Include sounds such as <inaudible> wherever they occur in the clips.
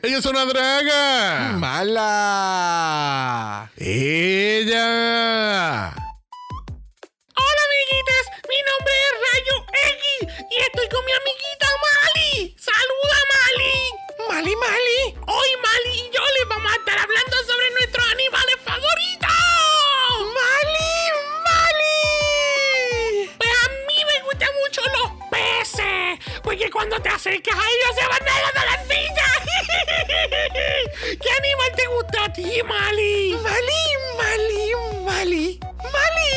Ella es una draga. Mala. Ella. Hola amiguitas, mi nombre es Rayo X y estoy con mi amiguita Mali. Saluda Mali. Mali, Mali. Hoy Mali y yo les vamos a estar hablando porque cuando te acercas a ellos se van nadando las villas. <laughs> ¿Qué animal te gusta a ti, Mali? Mali, Mali, Mali. Mali.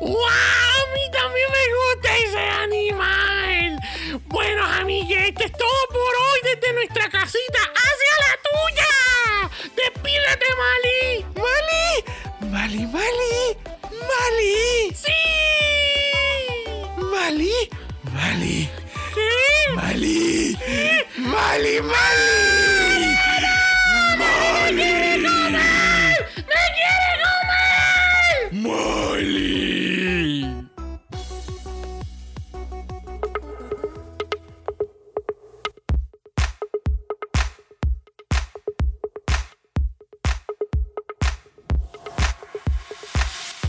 ¡Wow! A mí también me gusta ese animal. Bueno, amigues, esto es todo por hoy desde nuestra casita hacia la tuya. Despídete, Mali. Mali. Mali, Mali. Mali. ¡Sí! Mali. Mali. ¿Qué? Mali. Mali, Mali.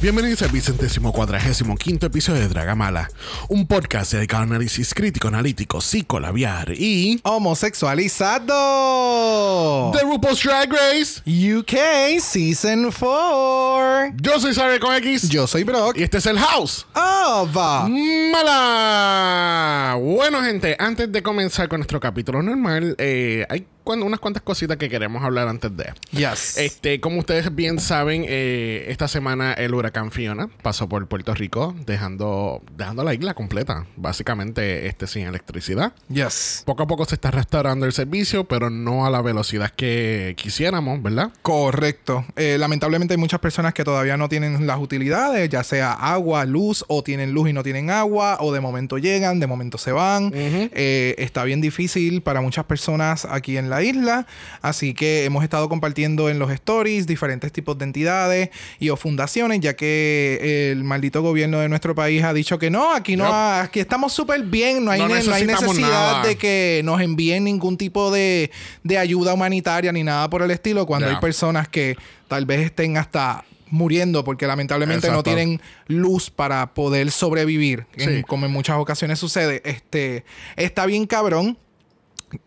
Bienvenidos al vicentésimo cuadragésimo quinto episodio de Dragamala, un podcast dedicado a análisis crítico, analítico, psicolabiar y Homosexualizado. The RuPaul's Drag Race. UK Season 4. Yo soy Saber con X Yo soy Brock. y este es el House. Ava. Mala. Bueno, gente, antes de comenzar con nuestro capítulo normal, eh, hay cuan- unas cuantas cositas que queremos hablar antes de. Yes. Este, como ustedes bien saben, eh, esta semana el huracán Fiona pasó por Puerto Rico, dejando, dejando la isla completa, básicamente este, sin electricidad. yes. Poco a poco se está restaurando el servicio, pero no a la velocidad que quisiéramos, ¿verdad? Correcto. Eh, lamentablemente hay muchas personas que todavía no tienen las utilidades, ya sea agua, luz, o tienen luz y no tienen agua, o de momento llegan, de momento se van. Eh, está bien difícil para muchas personas aquí en la isla, así que hemos estado compartiendo en los stories diferentes tipos de entidades y o fundaciones, ya que el maldito gobierno de nuestro país ha dicho que no, aquí no, aquí estamos súper bien, no hay, No ne- no hay necesidad nada. de que nos envíen ningún tipo de, de ayuda humanitaria ni nada por el estilo cuando hay personas que tal vez estén hasta muriendo porque lamentablemente no tienen luz para poder sobrevivir, en- como en muchas ocasiones sucede. Este está bien cabrón.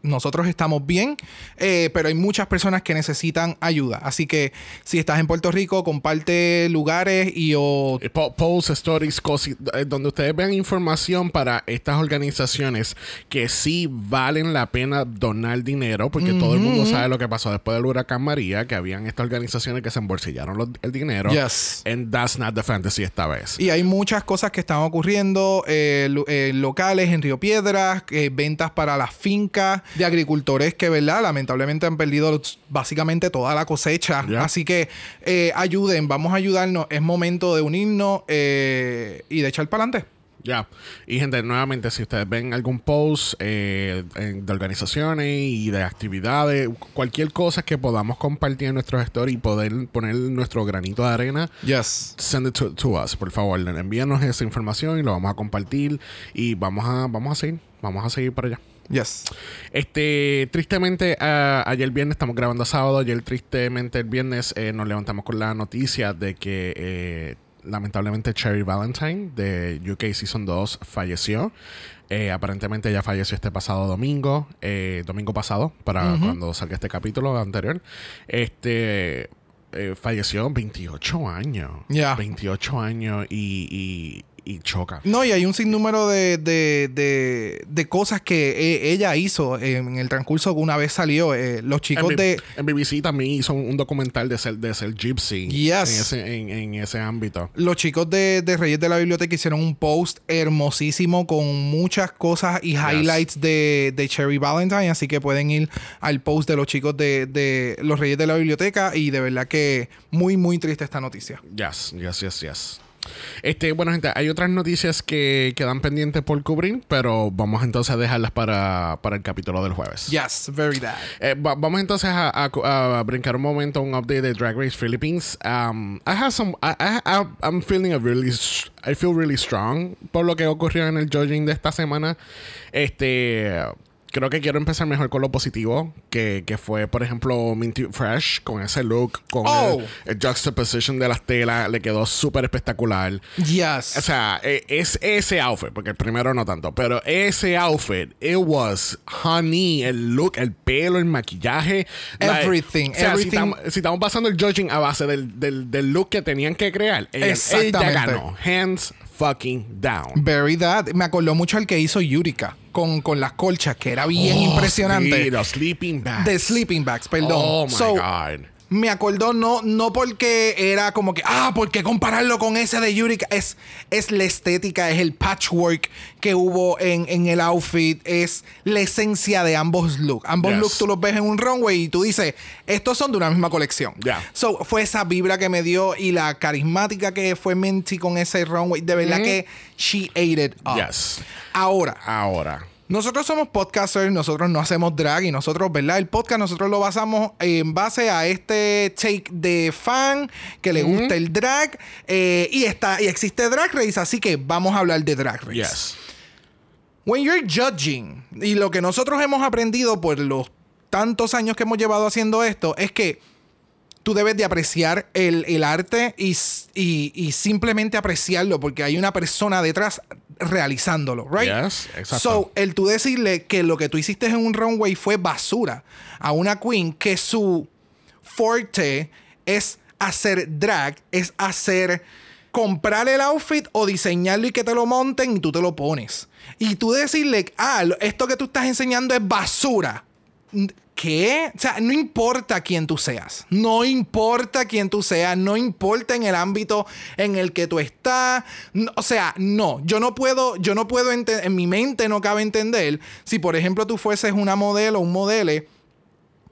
Nosotros estamos bien, eh, pero hay muchas personas que necesitan ayuda. Así que si estás en Puerto Rico, comparte lugares y o po- Posts, stories, cosi- eh, donde ustedes vean información para estas organizaciones que sí valen la pena donar dinero, porque todo el mundo sabe lo que pasó después del huracán María, que habían estas organizaciones que se embolsillaron los- el dinero. Yes. And that's not the fantasy esta vez. Y hay muchas cosas que están ocurriendo eh, lo- eh, locales en Río Piedras, ventas para las fincas de agricultores que, ¿verdad? Lamentablemente han perdido básicamente toda la cosecha. Así que eh, ayuden, vamos a ayudarnos. Es momento de unirnos eh, y de echar para adelante. Ya. Y gente, nuevamente, si ustedes ven algún post eh, de organizaciones y de actividades, cualquier cosa que podamos compartir en nuestros stories y poder poner nuestro granito de arena, Yes. send it to, to us, por favor. Envíanos esa información y lo vamos a compartir y vamos a, vamos a seguir, vamos a seguir para allá. Yes. Este, tristemente, ah, ayer viernes estamos grabando sábado. Ayer, tristemente, el viernes eh, nos levantamos con la noticia de que eh, lamentablemente Cherry Valentine de UK Season 2 falleció. Eh, aparentemente ella falleció este pasado domingo, eh, domingo pasado, para cuando salga este capítulo anterior. Este falleció 28 años. Ya. 28 años y, y, y choca. No, y hay un sinnúmero de, de, de, de cosas que eh, ella hizo en el transcurso que una vez salió. Eh, los chicos en, de... en BBC también hizo un, documental de ser, de ser gypsy Yes. en, ese, en, en ese ámbito. Los chicos de, de Reyes de la Biblioteca hicieron un post hermosísimo con muchas cosas y highlights de, de Cherry Valentine. Así que pueden ir al post de los chicos de, de los Reyes de la Biblioteca. Y de verdad que muy, muy triste esta noticia. Yes, yes, yes, yes. Este, bueno, gente, hay otras noticias que quedan pendientes por cubrir, pero vamos entonces a dejarlas para, para el capítulo del jueves. Yes, very bad. Eh, va- vamos entonces a, a- a brincar un momento un update de Drag Race Philippines. Um, I have some, I, I, I'm feeling a really, I feel really strong por lo que ocurrió en el judging de esta semana. Este, creo que quiero empezar mejor con lo positivo, que, que fue, por ejemplo, Minty Fresh, con ese look, con Oh. el, el juxtaposition de las telas, le quedó súper espectacular. Yes. O sea, eh, es ese outfit, porque el primero no tanto, pero ese outfit, it was honey, el look, el pelo, el maquillaje. like, Everything, o sea, Si, everything. estamos, si estamos pasando el judging a base del, del, del look que tenían que crear, ella, ella ganó. Hands fucking down. Very that. Me acordó mucho al que hizo Yurika con, con las colchas, que era bien Oh, impresionante. sí, los sleeping bags. De sleeping bags, perdón. Oh my So, God. Me acordó no, no porque era como que, ah, ¿por qué compararlo con ese de Yurika? Es, es la estética, es el patchwork que hubo en, en el outfit, es la esencia de ambos looks. Ambos Yes. looks tú los ves en un runway y tú dices, estos son de una misma colección. Yeah. So, fue esa vibra que me dio y la carismática que fue Minty con ese runway. De verdad que she ate it up. Yes. Ahora, Ahora. Nosotros somos podcasters, nosotros no hacemos drag y nosotros, ¿verdad? El podcast nosotros lo basamos en base a este take de fan que le gusta el drag eh, y está y existe Drag Race, así que vamos a hablar de Drag Race. Yes. When you're judging y lo que nosotros hemos aprendido por los tantos años que hemos llevado haciendo esto es que tú debes de apreciar el, el arte y, y- y simplemente apreciarlo porque hay una persona detrás realizándolo, right? Yes, exacto. So, el tú decirle que lo que tú hiciste en un runway fue basura a una queen que su forte es hacer drag, es hacer comprar el outfit o diseñarlo y que te lo monten y tú te lo pones. Y tú decirle, ah, esto que tú estás enseñando es basura. ¿Qué? O sea, no importa quién tú seas. No importa quién tú seas. No importa en el ámbito en el que tú estás. No, o sea, no. Yo no puedo, yo no puedo ente- en mi mente no cabe entender si, por ejemplo, tú fueses una modelo o un modele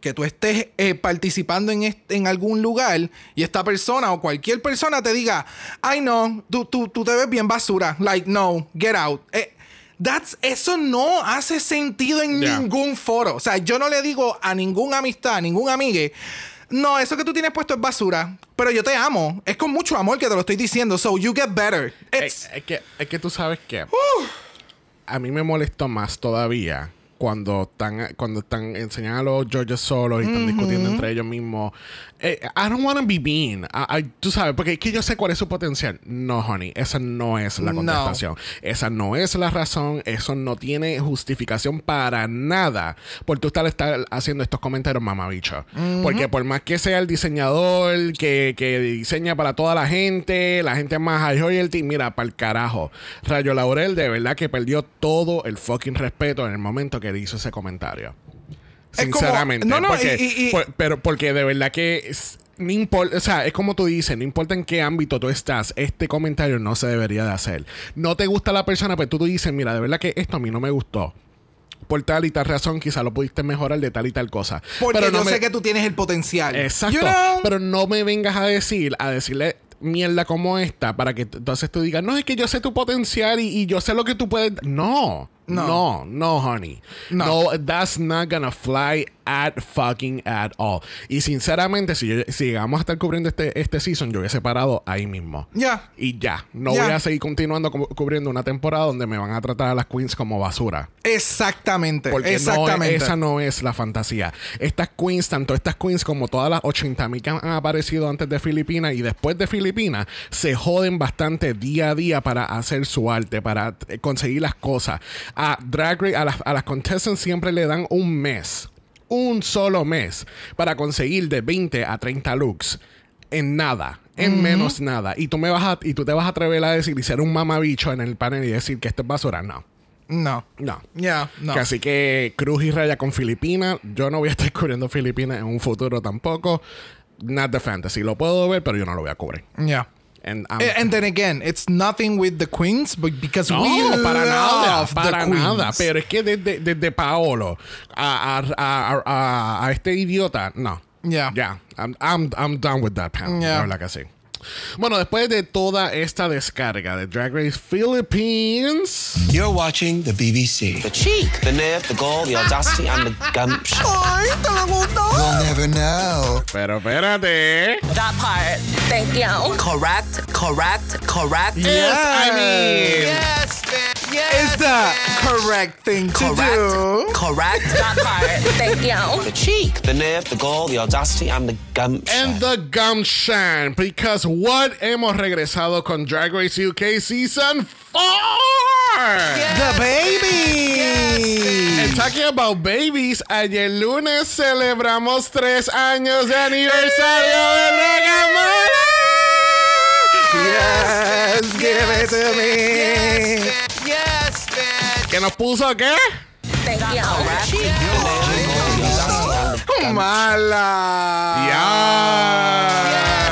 que tú estés eh, participando en, en algún lugar y esta persona o cualquier persona te diga, ay no, tú, tú, tú te ves bien basura, like no, get out. Eh, that's, eso no hace sentido en Yeah. ningún foro. O sea, yo no le digo a ninguna amistad, a ningún amigue, no, eso que tú tienes puesto es basura, pero yo te amo. Es con mucho amor que te lo estoy diciendo, so you get better. Es, que, es que tú sabes que a mí me molestó más todavía cuando están, cuando están enseñando a los Georges solos y están discutiendo entre ellos mismos. Eh, I don't want to be mean. I- I- tú sabes, porque es que yo sé cuál es su potencial. No, honey, esa no es la No. contestación. Esa no es la razón. Eso no tiene justificación para nada por tú estar, estar haciendo estos comentarios, mamabicho. Porque por más que sea el diseñador que, que diseña para toda la gente, la gente más high royalty, mira, para el carajo. Rayo Laurel de verdad que perdió todo el fucking respeto en el momento que hizo ese comentario. Es como- Sinceramente. no, no, porque, y- y- y- por- pero porque de verdad que es- no importa, o sea, es como tú dices, no importa en qué ámbito tú estás, este comentario no se debería de hacer. No te gusta la persona, pero tú, tú dices, mira, de verdad que esto a mí no me gustó. Por tal y tal razón, quizá lo pudiste mejorar de tal y tal cosa. porque pero yo no me- sé que tú tienes el potencial. Exacto. You know? Pero no me vengas a decir, a decirle mierda como esta para que entonces tú digas, no, es que yo sé tu potencial y, y yo sé lo que tú puedes. No. No. No, no, honey. No. No. that's not gonna fly at fucking at all. Y sinceramente, si, yo- si llegamos a estar cubriendo este, este season, yo hubiese parado ahí mismo. Ya. Y ya. No voy a seguir continuando cu- cubriendo una temporada donde me van a tratar a las queens como basura. Exactamente. Porque no exactamente. es- esa no es la fantasía. Estas queens, tanto estas queens como todas las 80 mil que han aparecido antes de Filipinas y después de Filipinas, se joden bastante día a día para hacer su arte, para conseguir las cosas. A Drag Race, a las, a las contestants siempre le dan un mes, un solo mes, para conseguir de 20 a 30 looks. En nada, en menos nada. Y tú me vas a, y tú te vas a atrever a decir y ser un mamabicho en el panel y decir que esto es basura. No. No. No. Ya, no. Que así que Cruz y Raya con Filipinas. Yo no voy a estar <laughs> cubriendo Filipinas en un futuro tampoco. Not the fantasy. Lo puedo ver, pero yo no lo voy a cubrir. Yeah. And, Eh, And then again, it's nothing with the queens, but because no, we para nada, love the para nada. queens. Pero es que desde, desde Paolo a, a, a, a- a este idiota, no. Yeah. Yeah. I'm, I'm, I'm done with that panel. Yeah. Verdad que sí. Bueno, después de toda esta descarga de Drag Race Philippines. You're watching the BBC. The cheek, the nerve, the gall, the audacity, and the gumption. You'll never know. Pero espérate. That part. Thank you. Correct, correct, correct. Yes, I mean. Yes, man. is the correct thing to do. Correct. That part. Thank you. The cheek, the nerve, the gall, the audacity, and the gumption. And the gumption, because what hemos regresado con Drag Race UK Season 4. The baby. And talking about babies, ayer lunes celebramos tres años de aniversario de Regamona. Yes, give it to me. ¿Que nos puso qué? Thank you. Mala. Ya.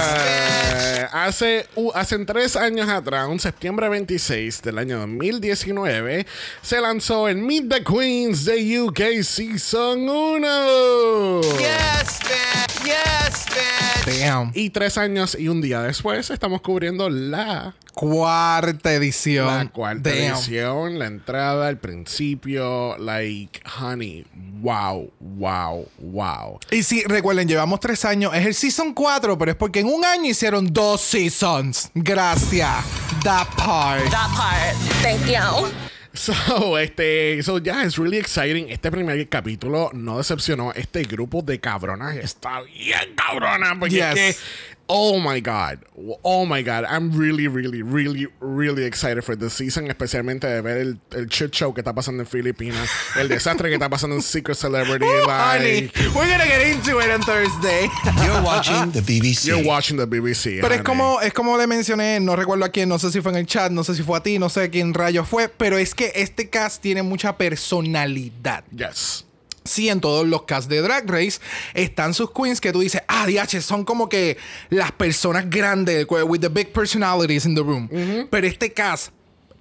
Hace, uh, hace tres años atrás, un septiembre 26 del año 2019, se lanzó el Meet the Queens de UK Season 1. Damn. Y tres años y un día después estamos cubriendo la, Cuarta edición. la cuarta Damn. edición, la entrada, el principio. Like, honey, wow, wow, wow. Y sí, recuerden, llevamos tres años. Es el season 4, pero es porque en un año hicieron dos seasons. Gracias. That part. That part. Thank you. So, <laughs> este, so yeah, it's really exciting. Este primer capítulo no decepcionó. Este grupo de cabronas está bien cabrona. Porque Yes. es que, oh my God, oh my God, I'm really, really, really, really excited for this season. Especialmente de ver el, el shit show que está pasando en Filipinas, el desastre que está pasando en Secret Celebrity. Honey, like, we're gonna get into it on Thursday. You're watching the BBC. you're watching the BBC. Pero es honey. como, es como le mencioné, no recuerdo a quién, no sé si fue en el chat, no sé si fue a ti, no sé quién rayos fue, pero es que este cast tiene mucha personalidad. Yes. Sí, en todos los casts de Drag Race están sus queens que tú dices, ah, DH, son como que las personas grandes, with the big personalities in the room. Pero este cast,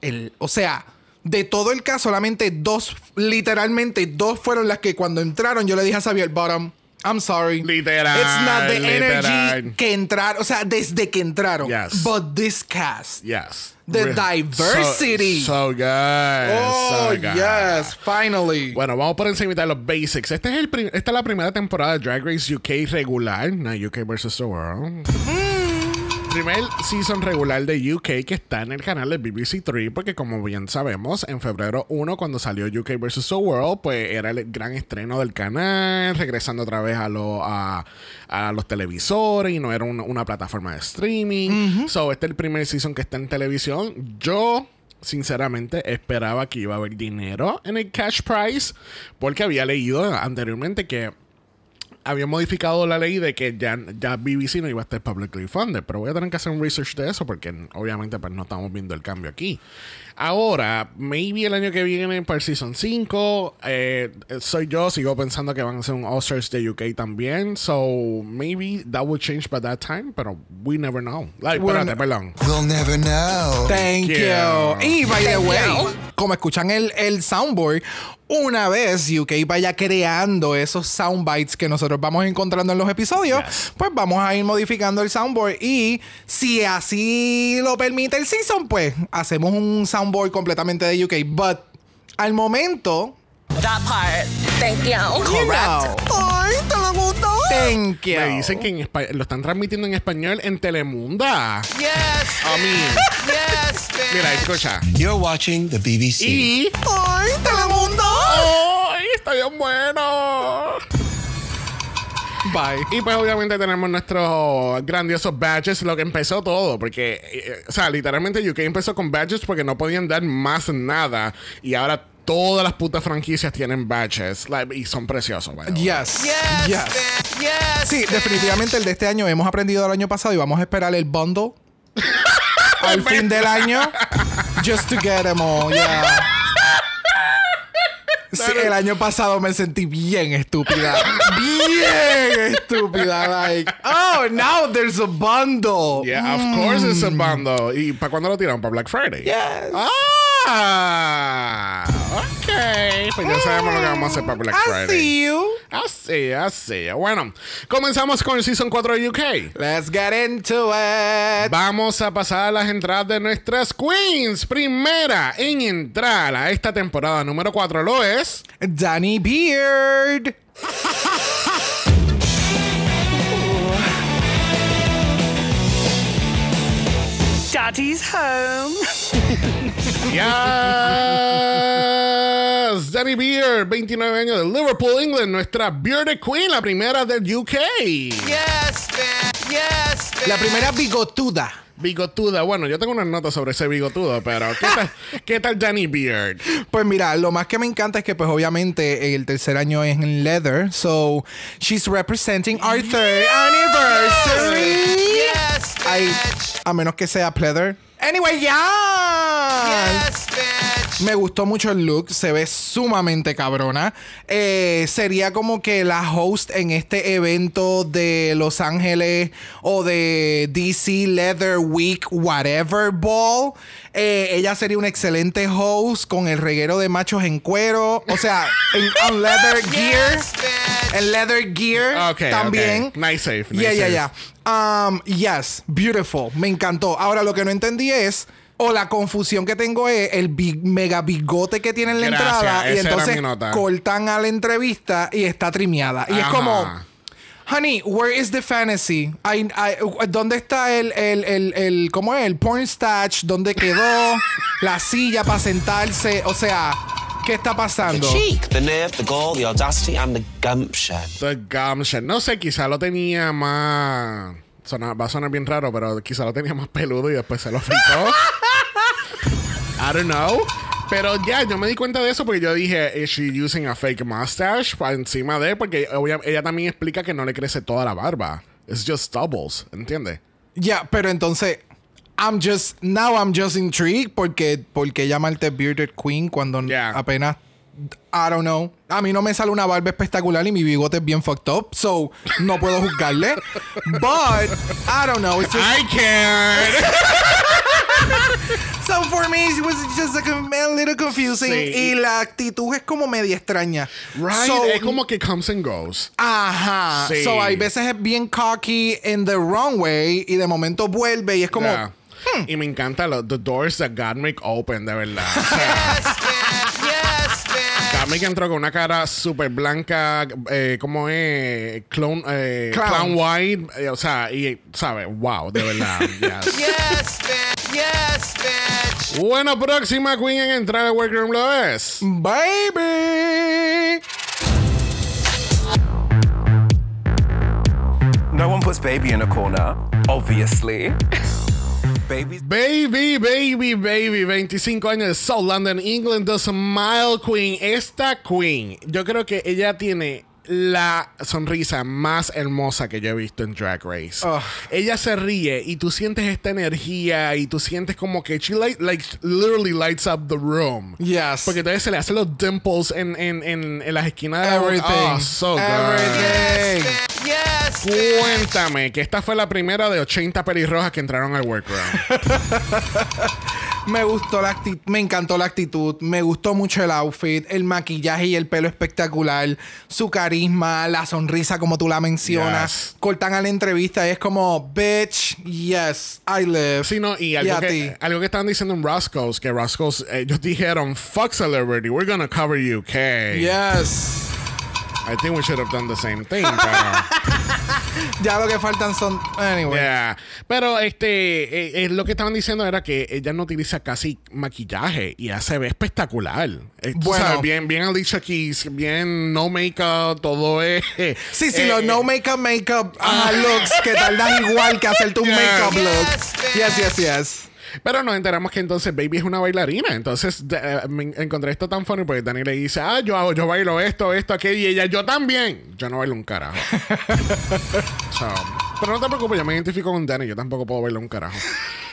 el, o sea, de todo el cast, solamente dos, literalmente dos fueron las que cuando entraron yo le dije a Xavier Bottom, I'm sorry. Literal, It's not the energy que entraron, o sea, desde que entraron. Yes. But this cast. Yes. The diversity. So, so good. Oh, so good. yes, finally. Bueno, vamos por encima de los basics. Este es el esta es la primera temporada de Drag Race UK regular, no UK vs. The World. Primer season regular de UK que está en el canal de BBC 3 porque como bien sabemos, en febrero 1 cuando salió UK vs. The World, pues era el gran estreno del canal, regresando otra vez a, lo- a, a los televisores y no era un- una plataforma de streaming. So, este es el primer season que está en televisión. Yo sinceramente esperaba que iba a haber dinero en el cash prize porque había leído anteriormente que había modificado la ley de que ya, ya BBC no iba a estar publicly funded, pero voy a tener que hacer un research de eso porque obviamente pues no estamos viendo el cambio aquí. Ahora, maybe el año que viene para el Season 5, eh, soy yo, sigo pensando que van a hacer un All-Stars de UK también, so maybe that will change by that time, pero we never know. Like, Bueno. espérate, perdón. We'll never know. Thank you. you. Y by the way, como escuchan el, el soundboard, una vez UK vaya creando esos soundbites que nosotros vamos encontrando en los episodios, Yes. pues vamos a ir modificando el soundboard. Y si así lo permite el season, pues hacemos un soundboard completamente de UK. But al momento, That part. Thank you. you know, Ay, ¿te le gustó? thank you. Me dicen que en lo están transmitiendo en español en Telemunda. Yes. A mí. Mira, escucha. You're watching the BBC. Y. Ay, Telemundo. ¡Ay, está bien bueno! Bye. Y pues obviamente tenemos nuestros grandiosos badges, lo que empezó todo, porque, eh, o sea, literalmente UK empezó con badges porque no podían dar más nada y ahora todas las putas franquicias tienen badges like, y son preciosos. by the way. Yes. Yes. Sí, definitivamente el de este año hemos aprendido del año pasado y vamos a esperar el bundle <laughs> al fin del año just to get them all. Yeah. Sí, el año pasado me sentí bien estúpida. <laughs> Bien estúpida. Like, oh, now there's a bundle. Yeah, of course it's a bundle. ¿Y para cuándo lo tiraron? ¿Para Black Friday? Yes. Ah, Pues ya sabemos lo que vamos a hacer para Black I Friday. see you. Así, así. Bueno, comenzamos con el Season 4 de UK. Let's get into it. Vamos a pasar a las entradas de nuestras queens. Primera en entrar a esta temporada número 4 lo es. Danny Beard. Daddy's home. <laughs> Yes, Danny Beard, 29 años de Liverpool, England, nuestra Bearded Queen, la primera del UK. La primera bigotuda. Bigotuda, bueno, yo tengo unas notas sobre ese bigotudo, pero ¿qué tal, <laughs> ¿qué tal Danny Beard? Pues mira, lo más que me encanta es que pues obviamente el tercer año es en leather, so she's representing our third anniversary. Ay, a menos que sea pleather. Anyway, ya. Me gustó mucho el look, se ve sumamente cabrona. Eh, sería como que la host en este evento de Los Ángeles o de DC Leather Week, whatever ball. Eh, ella sería un excelente host con el reguero de machos en cuero. O sea, <laughs> en leather gear. En leather gear Ok, también. ok. Nice safe, nice yeah, yeah, yeah. Um, yes, beautiful. Me encantó. Ahora lo que no entendí es. O la confusión que tengo es el big- mega bigote que tiene en la Gracias, entrada. Y entonces cortan a la entrevista y está trimeada. Y es Ajá. como. Honey, where is the fantasy? I- I- ¿Dónde está el, el, el, el, ¿cómo es? El porn stash? ¿Dónde quedó? la silla para sentarse. O sea, ¿qué está The pasando? cheek, the nerve, the gall, the audacity, and the gumption. The gumption. No sé, quizá lo tenía más. Sona- va a sonar bien raro, pero quizá lo tenía más peludo y después se lo fritó. <laughs> I don't know. Pero ya, yo me di cuenta de eso porque yo dije, ¿is she using a fake mustache? Para encima de, porque ella también explica que no le crece toda la barba. It's just stubbles, ¿entiendes? Ya, pero entonces. I'm just. Now I'm just intrigued porque, porque llamarte Bearded Queen cuando Yeah. apenas. I don't know. A mí no me sale una barba espectacular y mi bigote es bien fucked up. So, no puedo juzgarle. <laughs> But, I don't know. It's just, I can't. <laughs> <laughs> so, for me, it was just a, a little confusing. Sí. Y la actitud es como media extraña. Right? So, es como que comes and goes. Ajá. Sí. So, hay veces es bien cocky in the wrong way y de momento vuelve y es como. Yeah. hmm. Y me encanta lo, the doors that God make open, de verdad. <laughs> Carmen entró con una cara súper blanca, eh, como es clone, eh, Clown. clown white, eh, o sea, y, ¿sabes? Wow, de verdad. <laughs> yes. Bueno, próxima queen en entrar al workroom lo es. Baby. No one puts baby in a corner, obviously. Baby's Baby, baby, baby, 25 años de South London, England, The Smile Queen. Esta queen, yo creo que ella tiene la sonrisa más hermosa que yo he visto en Drag Race. Ugh. Ella se ríe y tú sientes esta energía y tú sientes como que she light- like literally lights up the room. Yes. Porque entonces se le hacen los dimples en, en, en, en las esquinas de. Everything. Oh, so Everything. Cuéntame que esta fue la primera de 80 pelirrojas que entraron al workroom. <laughs> Me gustó la actitud, me encantó la actitud, me gustó mucho el outfit, el maquillaje y el pelo espectacular, su carisma, la sonrisa como tú la mencionas. Yes. Cortan a la entrevista y es como, bitch, yes, I live. Sí, no, y Y algo, a que, ti. algo que estaban diciendo en Roscoe's, que Roscoe's, ellos dijeron, fuck celebrity, we're gonna cover UK. Yes. I think we should have done the same thing, pero... <laughs> Ya lo que faltan son. Anyway. Yeah. Pero este, eh, eh, lo que estaban diciendo era que ella no utiliza casi maquillaje y ella se ve espectacular. Eh, Bueno. sabes, bien, bien Alicia Keys, bien no makeup, todo es. Sí, sí, eh, los no makeup, makeup ajá, looks que tardan igual que hacerte un <laughs> Yeah. makeup look. Yes, yes, yes. Pero nos enteramos que entonces Baby es una bailarina. Entonces de- eh, me encontré esto tan funny porque Dani le dice, ah, yo hago, yo bailo esto, esto, aquello. Y ella, yo también. Yo no bailo un carajo. <laughs> So, pero no te preocupes, yo me identifico con Dani. Yo tampoco puedo bailar un carajo.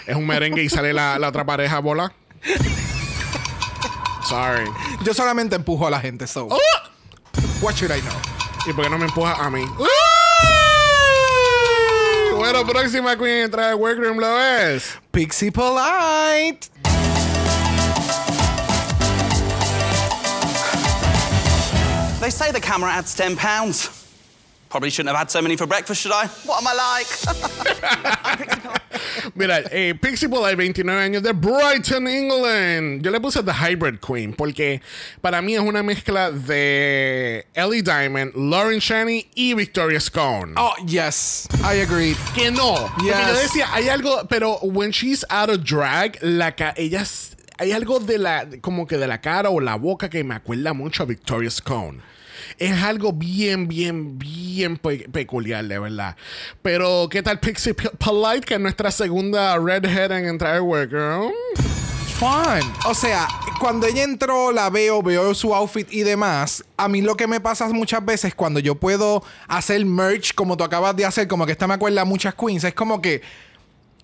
Es un merengue y sale la, la otra pareja bola. Sorry. Yo solamente empujo a la gente, so. Oh. What should I know? ¿Y por qué no me empuja a mí? Bueno, próxima queen entra al workroom lo es. Pixie Polite. They say the camera adds 10 pounds. Probably shouldn't have had so many for breakfast, should I? What am I like? <laughs> Mira, eh, Pixie Polite, 29 años de Brighton, England. Yo le puse The Hybrid Queen porque para mí es una mezcla de Ellie Diamond, Lauren Shani y Victoria Scone. Oh, yes. I agree. Que no. Porque Yes. yo decía, hay algo, pero when she's out of drag, la ca ella hay algo de la, como que de la cara o la boca que me acuerda mucho a Victoria Scone. Es algo bien, bien, bien pe- peculiar, de verdad. Pero, ¿qué tal Pixie P- Polite, que es nuestra segunda redhead en entrar Girl? Fun. O sea, cuando ella entró, la veo, veo su outfit y demás. A mí lo que me pasa muchas veces cuando yo puedo hacer merch como tú acabas de hacer, como que esta me acuerda a muchas queens, es como que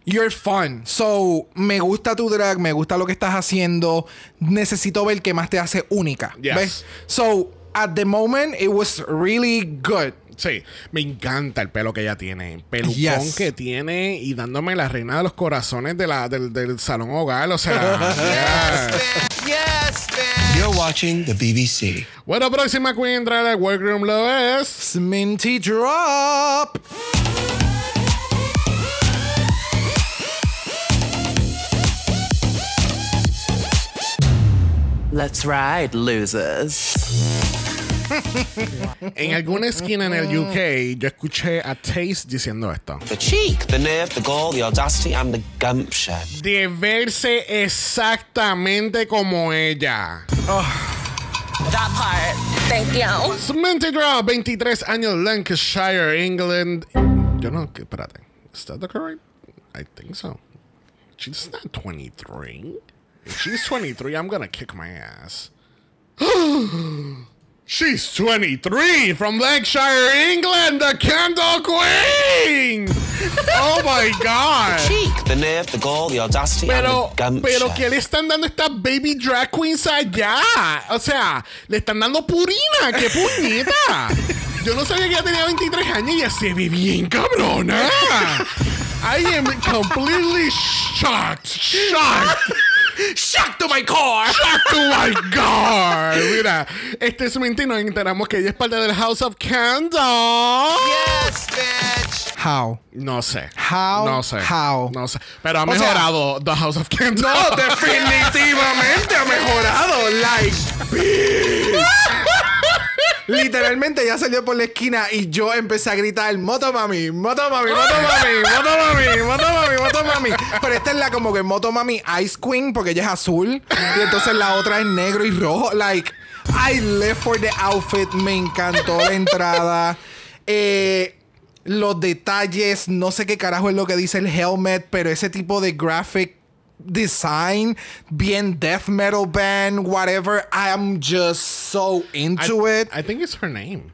you're fun. So, me gusta tu drag, me gusta lo que estás haciendo. Necesito ver qué más te hace única. Yes. ¿Ves? So, at the moment, it was really good. Sí, me encanta el pelo que ella tiene. Pelucón Yes. que tiene y dándome la reina de los corazones de la, del, del salón hogar. O sea, <laughs> yes. You're watching the BBC. Bueno, próxima queen entrar al workroom lo es. Minty Drop. Let's ride, losers. <laughs> En alguna esquina en el UK, yo escuché a Taste diciendo esto. The cheek, the nerve, the gall, the audacity, and the gumption. De verse exactamente como ella. That part. Thank you. Sminty Draw, 23 años, Lancashire, England. Yo no, espérate. ¿Is that the correct? I think so. She's not 23. If she's 23, I'm gonna kick my ass. <gasps> <gasps> She's 23 from Lancashire, England, the Candle Queen! Oh my god! <laughs> Cheek, the nerve, the gall, the audacity, Pero, and the gumption. pero ¿qué le están dando estas baby drag queens allá? O sea, le están dando purina. ¡Qué puñeta! Yo no sabía que ella tenía 23 años y ya se ve bien cabrona. I am completely shocked. Shocked. Shock to my core. Shocked to my God. Mira, este es y nos enteramos que ella es parte del House of Candle. How? No sé. How? No sé. How? No sé. Pero ha O sea- mejorado The House of Candle. No, definitivamente ha mejorado. Like, <laughs> Literalmente ya salió por la esquina y yo empecé a gritar moto mami, moto mami, moto mami, moto mami, moto mami, moto mami. Pero esta es la como que moto mami Ice Queen porque ella es azul y entonces la otra es negro y rojo. Like, I live for the outfit. Me encantó la entrada. Eh, los detalles, no sé qué carajo es lo que dice el helmet, pero ese tipo de graphic design, bien death metal band, whatever. I am just so into I, it. I think it's her name.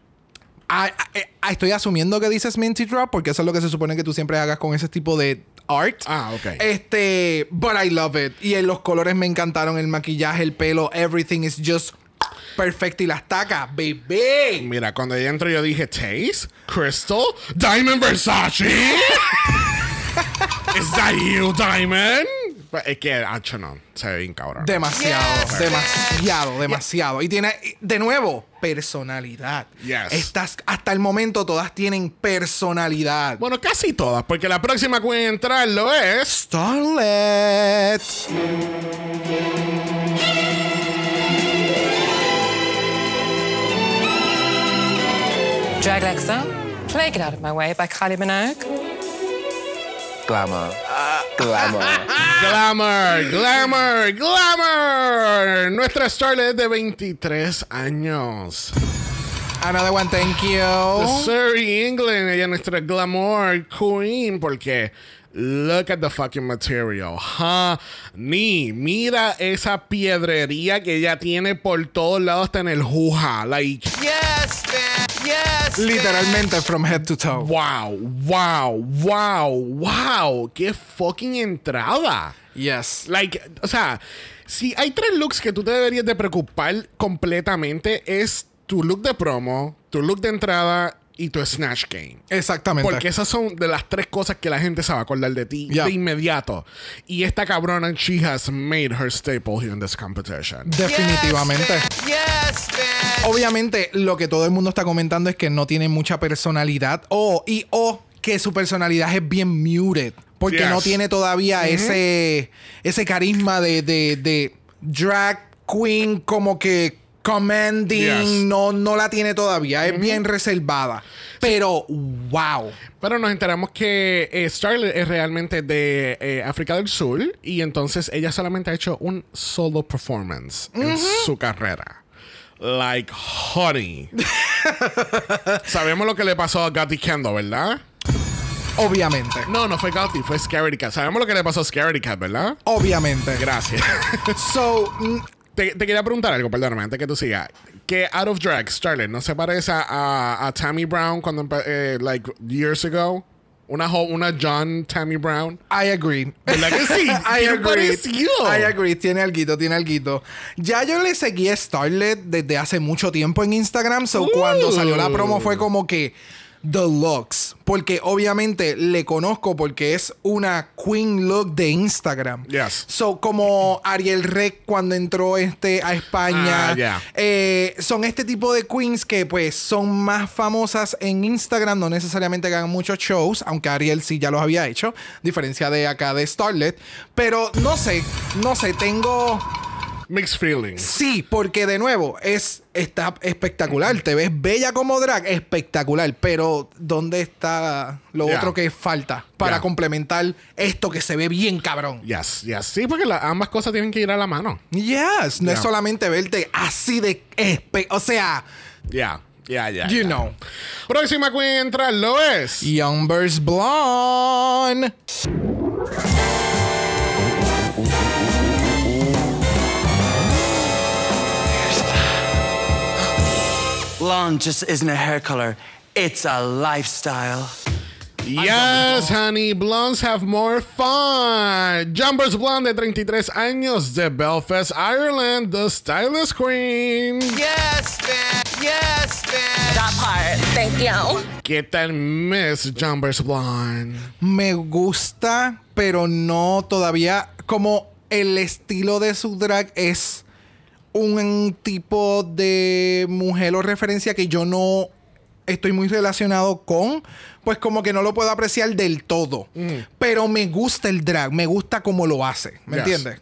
I- I- I- estoy asumiendo que dices Minty Drop porque eso es lo que se supone que tú siempre hagas con ese tipo de art. Ah, ok. Este, but I love it. Y en los colores me encantaron, el maquillaje, el pelo, everything is just perfecto. Y las tacas, bebé. Mira, cuando ella entró yo dije, Taste, Crystal, Diamond Versace. <laughs> Is that you, Diamond? Pues Es que, hacho, no. Se ve bien cabrón. Demasiado, demasiado, demasiado. Y tiene, de nuevo, personalidad. Yes. Estas, hasta el momento, todas tienen personalidad. Bueno, casi todas, porque la próxima que voy a entrar lo es... Starlet. Drag Alexa, play Get Out of My Way by Kylie Minogue. Glamour. Glamour. <laughs> Glamour, glamour, glamour. Nuestra Starlet de 23 años. Another one, thank you. Surrey, England. Ella es nuestra glamour queen porque look at the fucking material. Honey, mira esa piedrería que ella tiene por todos lados hasta en el juja. Like, Literalmente from head to toe. wow, wow, wow, wow. Qué fucking entrada. Yes. Like, o sea, si hay tres looks que tú te deberías de preocupar completamente es tu look de promo, tu look de entrada y tu snatch game. Exactamente. Porque esas son de las tres cosas que la gente se va a acordar de ti Yeah. de inmediato. Y esta cabrona, she has made her staple here in this competition. Definitivamente. Obviamente, lo que todo el mundo está comentando es que no tiene mucha personalidad o y o que su personalidad es bien muted. Porque Yes. no tiene todavía ese, ese carisma de, de, de drag queen como que commanding. Yes. No, no la tiene todavía. Es bien reservada. Pero, wow. Pero nos enteramos que eh, Starlet es realmente de eh, África del Sur y entonces ella solamente ha hecho un solo performance en su carrera. Like honey. <laughs> Sabemos lo que le pasó a Gotti Kendo, ¿verdad? Obviamente. No, no fue Gotti, fue Scaredy Cat. Sabemos lo que le pasó a Scaredy Cat, ¿verdad? Obviamente. Gracias. <laughs> So, te, te quería preguntar algo, perdóname, antes que tú sigas. Que Out of Drag, Starlet, ¿no se parece a, a Tammy Brown cuando, eh, like, years ago? Una, una John Tammy Brown. I agree. ¿Verdad que sí? <laughs> I agree. parecido. I agree. Tiene alguito, tiene alguito. Ya yo le seguí a Starlet desde hace mucho tiempo en Instagram. So, Uh. cuando salió la promo fue como que the looks. Porque obviamente le conozco porque es una queen look de Instagram. Yes. So, como Ariel Rec cuando entró este a España. Ah, ya. Eh, son este tipo de queens que pues son más famosas en Instagram, no necesariamente que hagan muchos shows, aunque Ariel sí ya los había hecho, diferencia de acá de Starlet. Pero no sé, no sé, tengo... Mixed feelings. Sí, porque de nuevo, es, está espectacular. Te ves bella como drag, espectacular. Pero, ¿dónde está lo otro que falta para complementar esto que se ve bien cabrón? Yes, yes. Sí, porque la- ambas cosas tienen que ir a la mano. Yes, no es solamente verte así de... espe- o sea, Ya, ya, ya. you ya. know. Próxima queen a entrar lo es. Young Blonde. Blonde just isn't a hair color, it's a lifestyle. Yes, honey, blondes have more fun. Jumpers Blonde de 33 años de Belfast, Ireland, the stylist queen. Yes, man. Yes, man. That part. Thank you. ¿Qué tal Miss Jumpers Blonde? Me gusta, pero no todavía. Como el estilo de su drag es un tipo de mujer o referencia que yo no estoy muy relacionado con, pues como que no lo puedo apreciar del todo. Pero me gusta el drag, me gusta cómo lo hace, ¿me Yes. entiendes?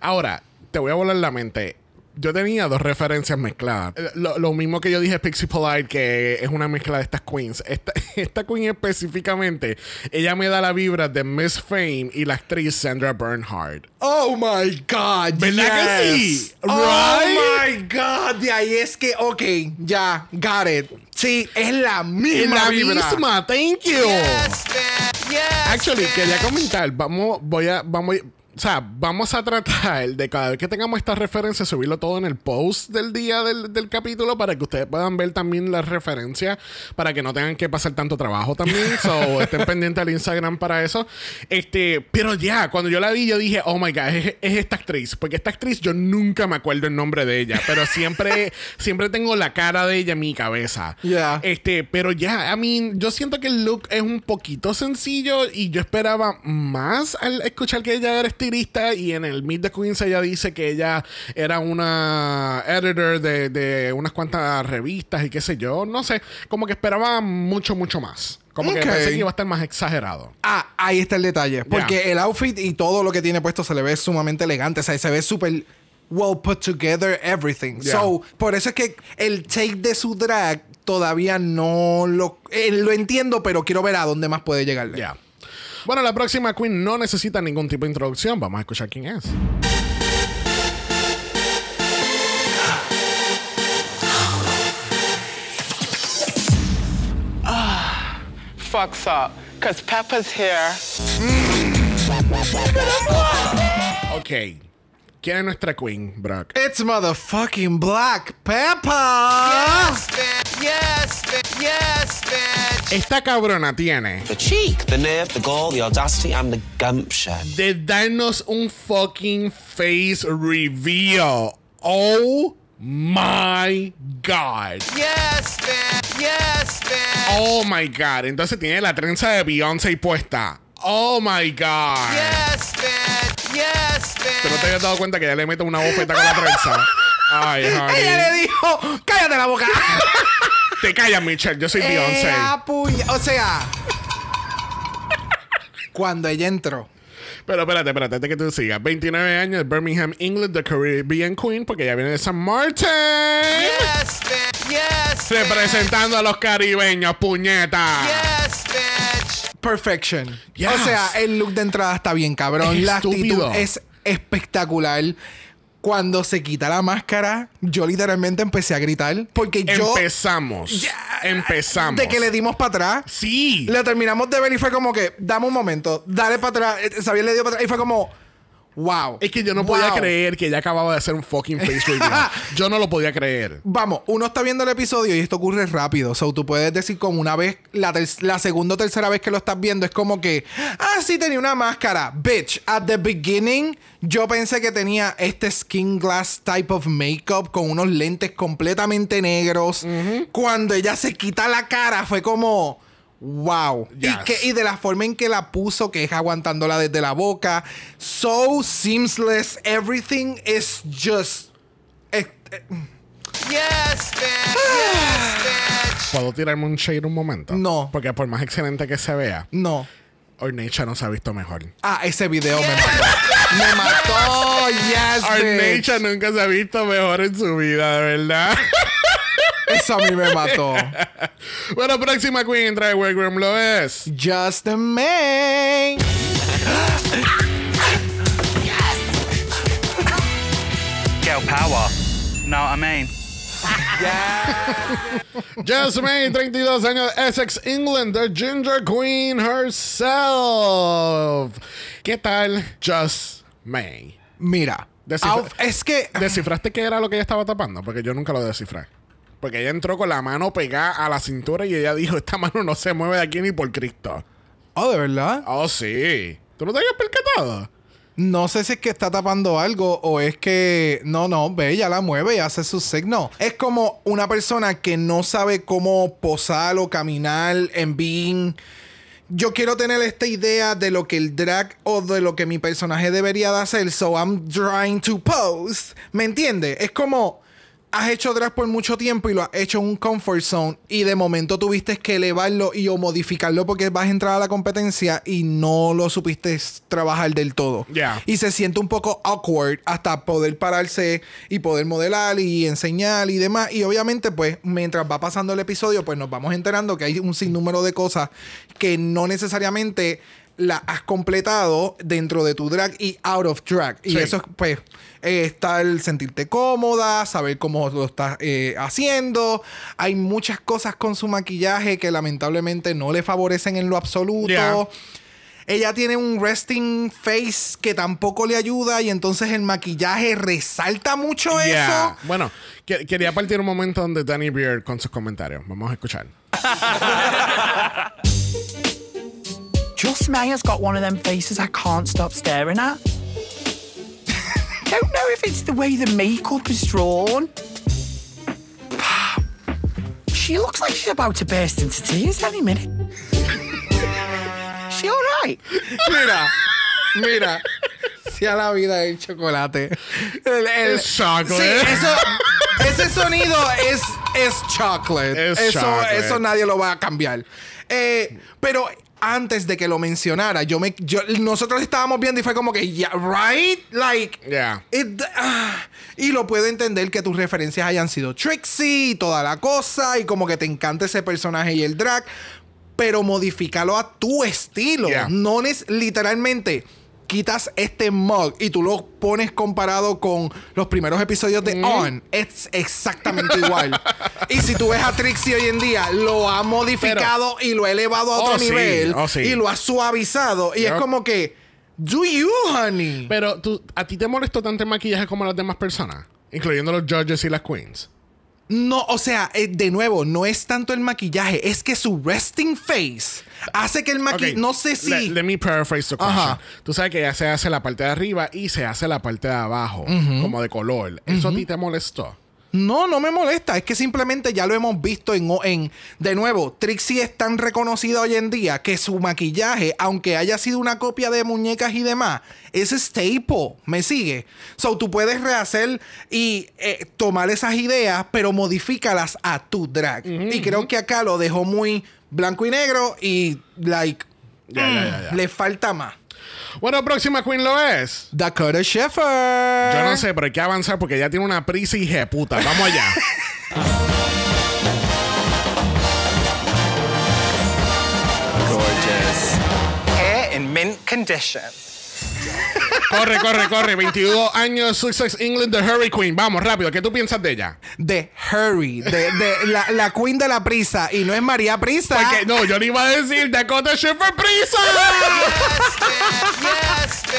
Ahora, te voy a volar la mente. Yo tenía dos referencias mezcladas. Eh, Lo, lo mismo que yo dije Pixie Polite, que es una mezcla de estas queens. Esta, <laughs> esta queen específicamente, ella me da la vibra de Miss Fame y la actriz Sandra Bernhard. Oh my God. ¿Verdad que yes. Oh Right? my God. De ahí es que, ok, ya, got it. Sí, es la Es misma la vibra. misma, thank you. Yes, man. Yes. Actually, man. quería comentar, vamos, voy a, vamos, o sea, vamos a tratar de cada vez que tengamos esta referencia, subirlo todo en el post del día del, del capítulo para que ustedes puedan ver también la referencia, para que no tengan que pasar tanto trabajo también. <laughs> so, estén pendientes al Instagram para eso. Este, pero ya, cuando yo la vi, yo dije, oh my god, es, es esta actriz. Porque esta actriz yo nunca me acuerdo el nombre de ella, pero siempre, <laughs> siempre tengo la cara de ella en mi cabeza. Yeah. Este, pero ya, I mean, yo siento que el look es un poquito sencillo y yo esperaba más al escuchar que ella era estilista y en el Meet the Queens ella dice que ella era una editor de, de unas cuantas revistas y qué sé yo, no sé, como que esperaba mucho, mucho más. Como Ok. que pensé que iba a estar más exagerado. Ah, ahí está el detalle. Porque el outfit y todo lo que tiene puesto se le ve sumamente elegante. O sea, se ve súper well put together everything. Yeah. So, por eso es que el take de su drag todavía no lo... eh, lo entiendo, pero quiero ver a dónde más puede llegarle. Bueno, la próxima queen no necesita ningún tipo de introducción. Vamos a escuchar quién es. fucks up because Peppa's here. Ok. ¿Quién es nuestra queen, Brock? It's motherfucking Black Pepper. Yes, man. Yes, man. Yes, man. Esta cabrona tiene The cheek, the nerve, the gall, the audacity, and the gumption. de darnos un fucking face reveal. Oh my god. Yes, man. Yes, man. Oh my god. Entonces tiene la trenza de Beyoncé puesta. Oh my god. Yes, man. Yes, ¿Tú no man. te habías dado cuenta que ya le mete una bofeta con la trenza? Ay, Ella honey. le dijo, cállate la boca. Te callas, Michelle. Yo soy Beyoncé. O sea, Cuando ella entró. Pero espérate, espérate, antes que tú sigas. 29 años, Birmingham, England, the Caribbean Queen, porque ya viene de San Martin. Yes, bitch. Yes, Representando a los caribeños, puñeta. Yes, bitch. Perfection. Yes. O sea, el look de entrada está bien cabrón. Es la estúpido. actitud es espectacular. Cuando se quita la máscara, yo literalmente empecé a gritar. Porque yo. Empezamos. Empezamos. De que le dimos para atrás. Sí. Le terminamos de ver y fue como que, dame un momento, dale para atrás. Eh, Xavier le dio para atrás y fue como, wow. Es que yo no podía creer que ella acababa de hacer un fucking face reveal. <laughs> yo no lo podía creer. Vamos, uno está viendo el episodio y esto ocurre rápido. So, tú puedes decir como una vez, la, la segunda o tercera vez que lo estás viendo, es como que, ah, sí, tenía una máscara. Bitch, at the beginning, yo pensé que tenía este skin glass type of makeup con unos lentes completamente negros. Cuando ella se quita la cara, fue como. Wow. Yes. Y, que, y de la forma en que la puso, que es aguantándola desde la boca. So seamless. Everything is just. eh, eh, Yes, bitch. Yes, bitch. ¿Puedo tirarme un shade un momento? No. Porque por más excelente que se vea, no. Ornacia no se ha visto mejor. Ah, ese video me mató. me mató. <laughs> Yes, bitch. Ornacia nunca se ha visto mejor en su vida, de verdad. <laughs> Eso a mí me mató. <laughs> bueno, próxima queen trae Wagram lo es. Just a man. Girl power. What I mean? <laughs> Jasmine, 32 años, Essex, England, the Ginger Queen herself. ¿Qué tal, Just May? Mira. Descifra- Auf- es que. ¿Descifraste qué era lo que ella estaba tapando? Porque yo nunca lo descifré. Porque ella entró con la mano pegada a la cintura y ella dijo: Esta mano no se mueve de aquí ni por Cristo. Oh, de verdad. Oh, sí. ¿Tú no te habías percatado? No sé si es que está tapando algo o es que. No, no, ve, ella la mueve y hace su signo. Es como una persona que no sabe cómo posar o caminar en being. Yo quiero tener esta idea de lo que el drag o de lo que mi personaje debería de hacer. So I'm trying to pose. ¿Me entiendes? Es como. Has hecho drag por mucho tiempo y lo has hecho en un comfort zone y de momento tuviste que elevarlo y o modificarlo porque vas a entrar a la competencia y no lo supiste trabajar del todo. Ya. Y se siente un poco awkward hasta poder pararse y poder modelar y enseñar y demás. Y obviamente, pues, mientras va pasando el episodio, pues nos vamos enterando que hay un sinnúmero de cosas que no necesariamente la has completado dentro de tu drag y out of drag. Y eso es, pues, eh, está el sentirte cómoda, saber cómo lo estás eh, haciendo. Hay muchas cosas con su maquillaje que lamentablemente no le favorecen en lo absoluto. Yeah. Ella tiene un resting face que tampoco le ayuda y entonces el maquillaje resalta mucho Yeah. eso. Bueno, que- quería partir un momento donde Danny Beard con sus comentarios. Vamos a escuchar. Just Maya's got one of them faces I can't stop staring at. Don't know if it's the way the makeup is drawn. <sighs> She looks like she's about to burst into tears any minute. she all right? Mira, mira. Si a la vida el chocolate. El- el- Es chocolate. Sí, eso, ese sonido es, es chocolate. Es eso, chocolate. eso nadie lo va a cambiar. Eh, pero antes de que lo mencionara, yo me, yo, nosotros estábamos viendo y fue como que, yeah, right? Like, Yeah. It- ah, y lo puedo entender que tus referencias hayan sido Trixie y toda la cosa, y como que te encanta ese personaje y el drag, pero modifícalo a tu estilo. Yeah. No es literalmente. Quitas este mug y tú lo pones comparado con los primeros episodios de On. Es exactamente igual. y si tú ves a Trixie hoy en día, lo ha modificado y lo ha elevado a otro Oh, sí. nivel. Oh, sí. Y lo ha suavizado. Y es como que, do you, honey? Pero tú, ¿a ti te molestó tanto el maquillaje como a las demás personas? Incluyendo los judges y las queens. No, o sea, eh, de nuevo, no es tanto el maquillaje, es que su resting face hace que el maquillaje. No sé si. le- Let, me paraphrase the question. Ajá. Tú sabes que ya se hace la parte de arriba y se hace la parte de abajo, como de color. ¿Eso a ti te molestó? No, no me molesta. Es que simplemente ya lo hemos visto en, en. De nuevo, Trixie es tan reconocida hoy en día que su maquillaje, aunque haya sido una copia de muñecas y demás, es staple. ¿Me sigue? So tú puedes rehacer y eh, tomar esas ideas, pero modifícalas a tu drag. Y creo que acá lo dejó muy blanco y negro y, like. Le falta más. Bueno, próxima queen lo es. Dakota Sheffer. Yo no sé, pero hay que avanzar porque ella tiene una prisa y puta. Vamos allá. Gorgeous. Hair in mint condition. Corre, corre, corre. 22 años, Sussex, England, The Hurricane. Vamos, rápido. ¿Qué tú piensas de ella? De Hurry, de, de la, la queen de la prisa. Y no es María Prisa. Porque, no, yo le iba a decir Dakota Sheffer Prisa.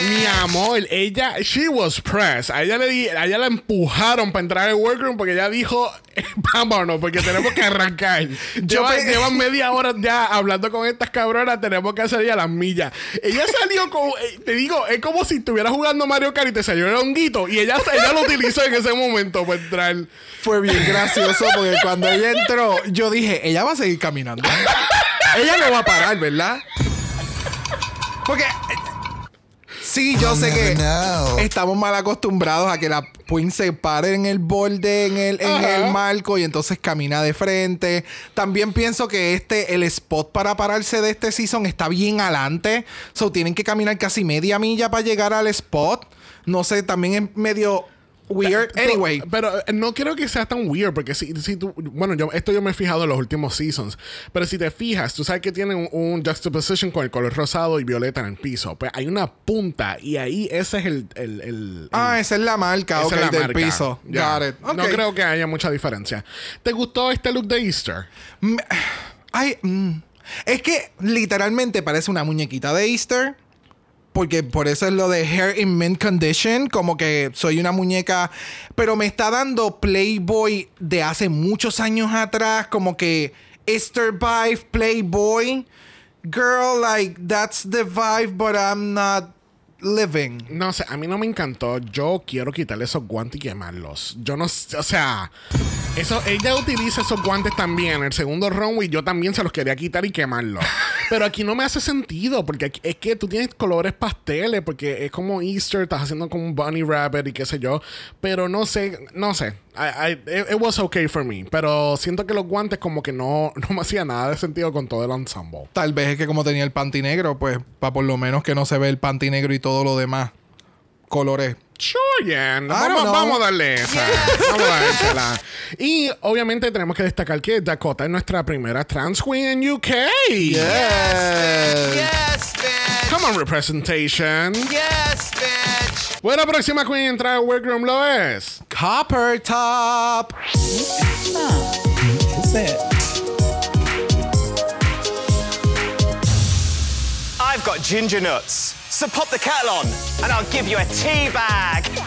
Mi amor, ella, she was pressed. A ella le, di- a ella la empujaron para entrar al workroom porque ella dijo, <laughs> vámonos, porque tenemos que arrancar. Llevan, pe- llevan media hora ya hablando con estas cabronas, tenemos que hacer ya las millas. Ella salió con, eh, te digo, es como si estuviera jugando Mario Kart y te salió el honguito y ella, ella lo utilizó en ese momento para entrar. Fue bien gracioso porque cuando ella entró, yo dije, ella va a seguir caminando. ella no va a parar, ¿verdad? Porque. Sí, yo sé que estamos mal acostumbrados a que la Queen se pare en el borde, en el, en Ajá. el marco y entonces camina de frente. También pienso que este, el spot para pararse de este season está bien adelante. So tienen que caminar casi media milla para llegar al spot. No sé, también es medio weird. Anyway. Pero eh, no creo que sea tan weird, porque si, si tú. Bueno, yo, esto yo me he fijado en los últimos seasons. Pero si te fijas, tú sabes que tienen un, un juxtaposition con el color rosado y violeta en el piso. Pues hay una punta y ahí ese es el. el, el- Ah, esa es la marca, esa ok, es la del marca. piso. Got it. No creo que haya mucha diferencia. ¿Te gustó este look de Easter? <sighs> Ay, mm. es que literalmente parece una muñequita de Easter. Porque por eso es lo de hair in mint condition. Como que soy una muñeca. Pero me está dando Playboy de hace muchos años atrás. Como que Easter vibe, Playboy. Girl, like, that's the vibe, but I'm not living. No sé, a mí no me encantó. Yo quiero quitarle esos guantes y quemarlos. Yo no sé, o sea, eso, ella utiliza esos guantes también. En el segundo runway yo también se los quería quitar y quemarlos. <laughs> Pero aquí no me hace sentido, porque es que tú tienes colores pasteles, porque es como Easter, estás haciendo como un bunny rabbit y qué sé yo. Pero no sé, no sé. I- I- it, it was okay for me. Pero siento que los guantes como que no, <laughs> no me hacía nada de sentido con todo el ensemble. Tal vez es que como tenía el panty negro, pues, para por lo menos que no se ve el panty negro y todo lo demás. Colores. Sure, yeah. don't Vamos, vamos a darle esa. <laughs> Vamos a dársela. Y obviamente tenemos que destacar que Dakota es nuestra primera trans queen en UK. Yes, bitch. Come on, representation. Yes, bitch. Bueno, próxima queen en entrar al workroom lo es. Copper Top. I've got ginger nuts. So pop the kettle on, and I'll give you a tea bag. <laughs>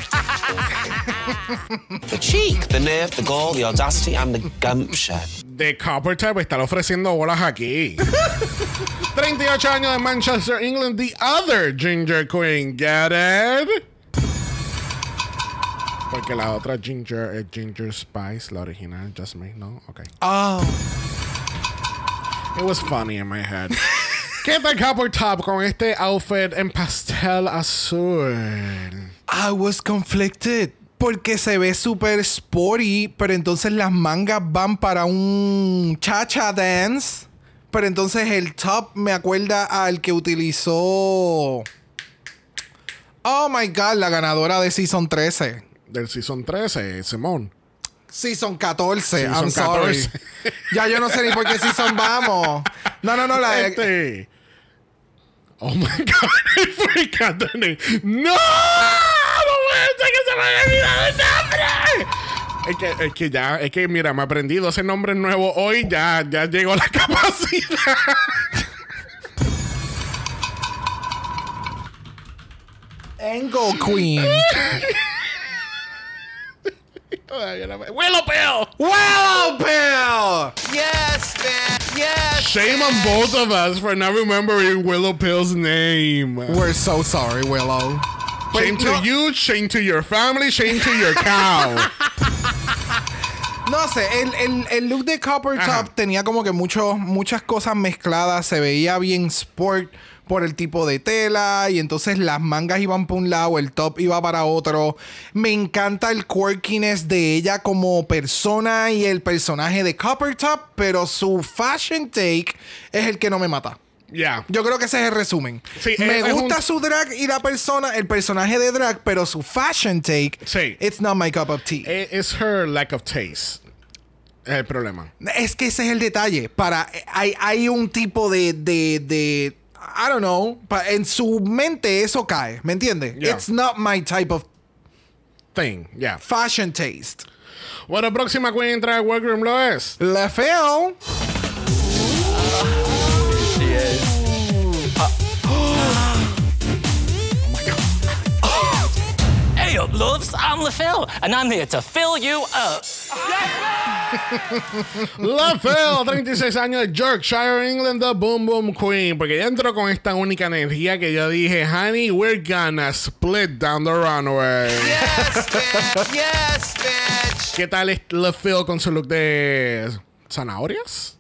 The cheek, the nerve, the gall, the audacity, and the gumption. The Copper Type estar ofreciendo bolas aquí. <laughs> 38 años de Manchester, England. The other Ginger Queen. Get it? Porque la otra Ginger es Ginger Spice, la original, Just Me, ¿no? Ok. Oh. It was funny in my head. <laughs> ¿Qué tal Copper Top con este outfit en pastel azul? I was conflicted. Porque se ve súper sporty, pero entonces las mangas van para un cha-cha dance. Pero entonces el top me acuerda al que utilizó. Oh my god, la ganadora de Season 13. Del Season 13, Simón. Season 14, Season I'm sorry. 14. ya yo no sé ni por qué Season vamos. No, no, no, la. Este. Oh my <laughs> god, I forgot the name. ¡No! ¡No puede ser que se me haya olvidado el nombre! Es que, es que ya, es que mira, me he aprendido ese nombre nuevo hoy, ya, ya llegó la <laughs> capacidad. Angle Queen. Todavía no me- ¡Willow Pill! Willow Pill! Yes, bitch. Yes. Shame on both of us for not remembering Willow Pill's name. We're so sorry, Willow. Shame Wait, to no. you, shame to your family, shame to your cow. <laughs> No sé, el, el- el look de Copper Ajá. Top tenía como que mucho- muchas cosas mezcladas. Se veía bien sport por el tipo de tela. Y entonces las mangas iban para un lado, el top iba para otro. Me encanta el quirkiness de ella como persona y el personaje de Copper Top. Pero su fashion take es el que no me mata. Ya. Yo creo que ese es el resumen. Sí, Me es- es gusta un- su drag y la persona, el personaje de drag, pero su fashion take, Sí. it's not my cup of tea. Eh, It's her lack of taste. Es el problema. Es que ese es el detalle. Para, hay, hay un tipo de, de, de I don't know, but en su mente eso cae, ¿me entiendes? Yeah. It's not my type of Thing, yeah. fashion taste. Bueno, próxima queen entra al workroom lo es. Le feo. <gasps> <gasps> Hey up, loves. I'm LaFell, and I'm here to fill you up. La Feo, 36 años de Yorkshire, England, the Boom Boom Queen. Porque ella entró con esta única energía que yo dije, honey, we're gonna split down the runway. Yes, bitch. Yes, bitch. ¿Qué tal es con su look de zanahorias?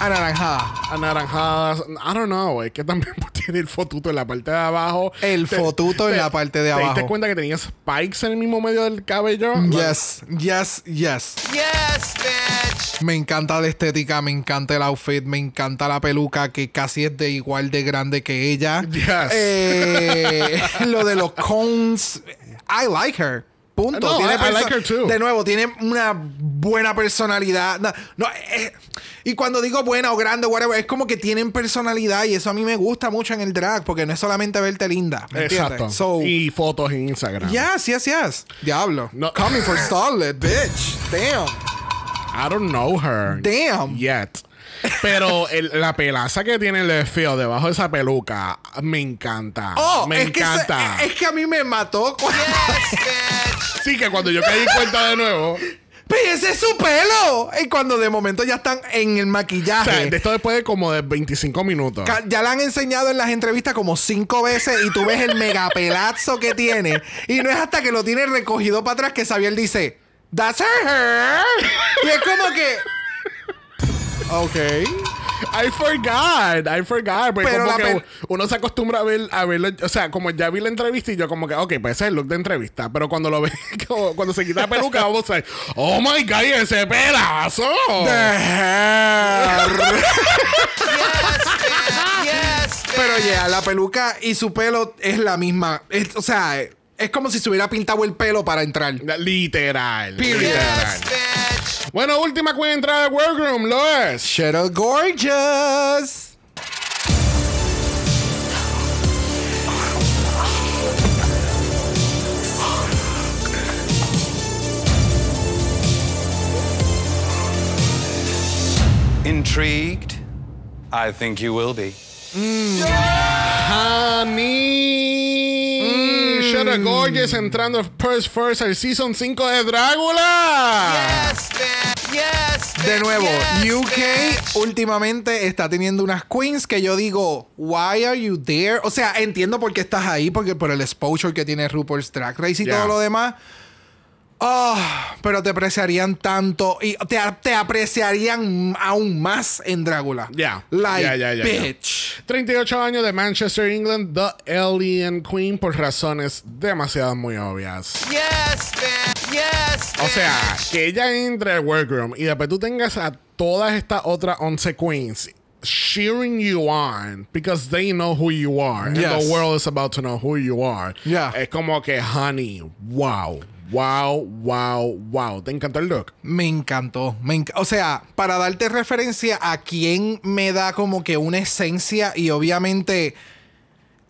Anaranjada. Anaranjadas. I don't know, es que también <laughs> tiene el fotuto en la parte de abajo. El Te- fotuto en te- la parte de ¿Te diste abajo. cuenta que tenía spikes en el mismo medio del cabello? Yes, yes, yes. Yes, bitch. Me encanta la estética, me encanta el outfit, me encanta la peluca que casi es de igual de grande que ella. Yes. Eh, <laughs> lo de los cones, I like her. Punto. No, I- I like her too. De nuevo, tiene una buena personalidad. No, no, eh, y cuando digo buena o grande, whatever, es como que tienen personalidad y eso a mí me gusta mucho en el drag porque no es solamente verte linda. ¿me Exacto. So, y fotos en Instagram. yes, yes, yes. Diablo. No. Coming for Starlet, bitch. Damn. I don't know her. Damn. Yet. Pero el- la pelaza que tiene el feo debajo de esa peluca me encanta. Oh, me es que, se- encanta. es que a mí me mató. cu- <laughs> Sí, que cuando yo caí cuenta de nuevo. Pero ese es su pelo. Y cuando de momento ya están en el O maquillaje. sea, de esto después de como de 25 minutos. Ya la han enseñado en las entrevistas como cinco veces y tú ves el megapelazo que tiene. Y no es hasta que lo tiene recogido para atrás que Xavier dice, That's her hair. Y es como que. Ok. I forgot, I forgot. Porque Pero como que uno se acostumbra a ver, a verlo. O sea, como ya vi la entrevista y yo como que, ok, pues ese es el look de entrevista. Pero cuando lo ve, <laughs> cuando se quita la peluca, vamos a ver, oh my god, ¿y ese pelazo. Yes, bitch. Pero ya, la peluca y su pelo es la misma. Es- o sea, es como si se hubiera pintado el pelo para entrar. Literal. Period. literal. Bueno, última queen entrada al workroom, lo es. Shadow Gorgeous. Intrigued? I think you will be. Honey. Gorgeous entrando first first al season 5 de Drácula. Yes, bitch. Yes, bitch. De nuevo, Yes, UK bitch. últimamente está teniendo unas queens que yo digo, why are you there? O sea, entiendo por qué estás ahí, porque por el exposure que tiene RuPaul's Drag Race y Yeah. todo lo demás. Ah, pero te apreciarían tanto y te, te apreciarían aún más en Drácula. Ya. Like, Ya, ya, ya, ya. bitch. 38 años de Manchester, England, The Alien Queen por razones demasiado muy obvias. Yes, bitch. Yes, O sea, que ella entre al workroom y después tú tengas a todas estas otras 11 queens cheering you on because they know who you are and the world is about to know who you are. Yeah. Es como que, honey, wow, wow, wow, wow. ¿Te encantó el look? Me encantó. Me enc- o sea, para darte referencia a quién me da como que una esencia y obviamente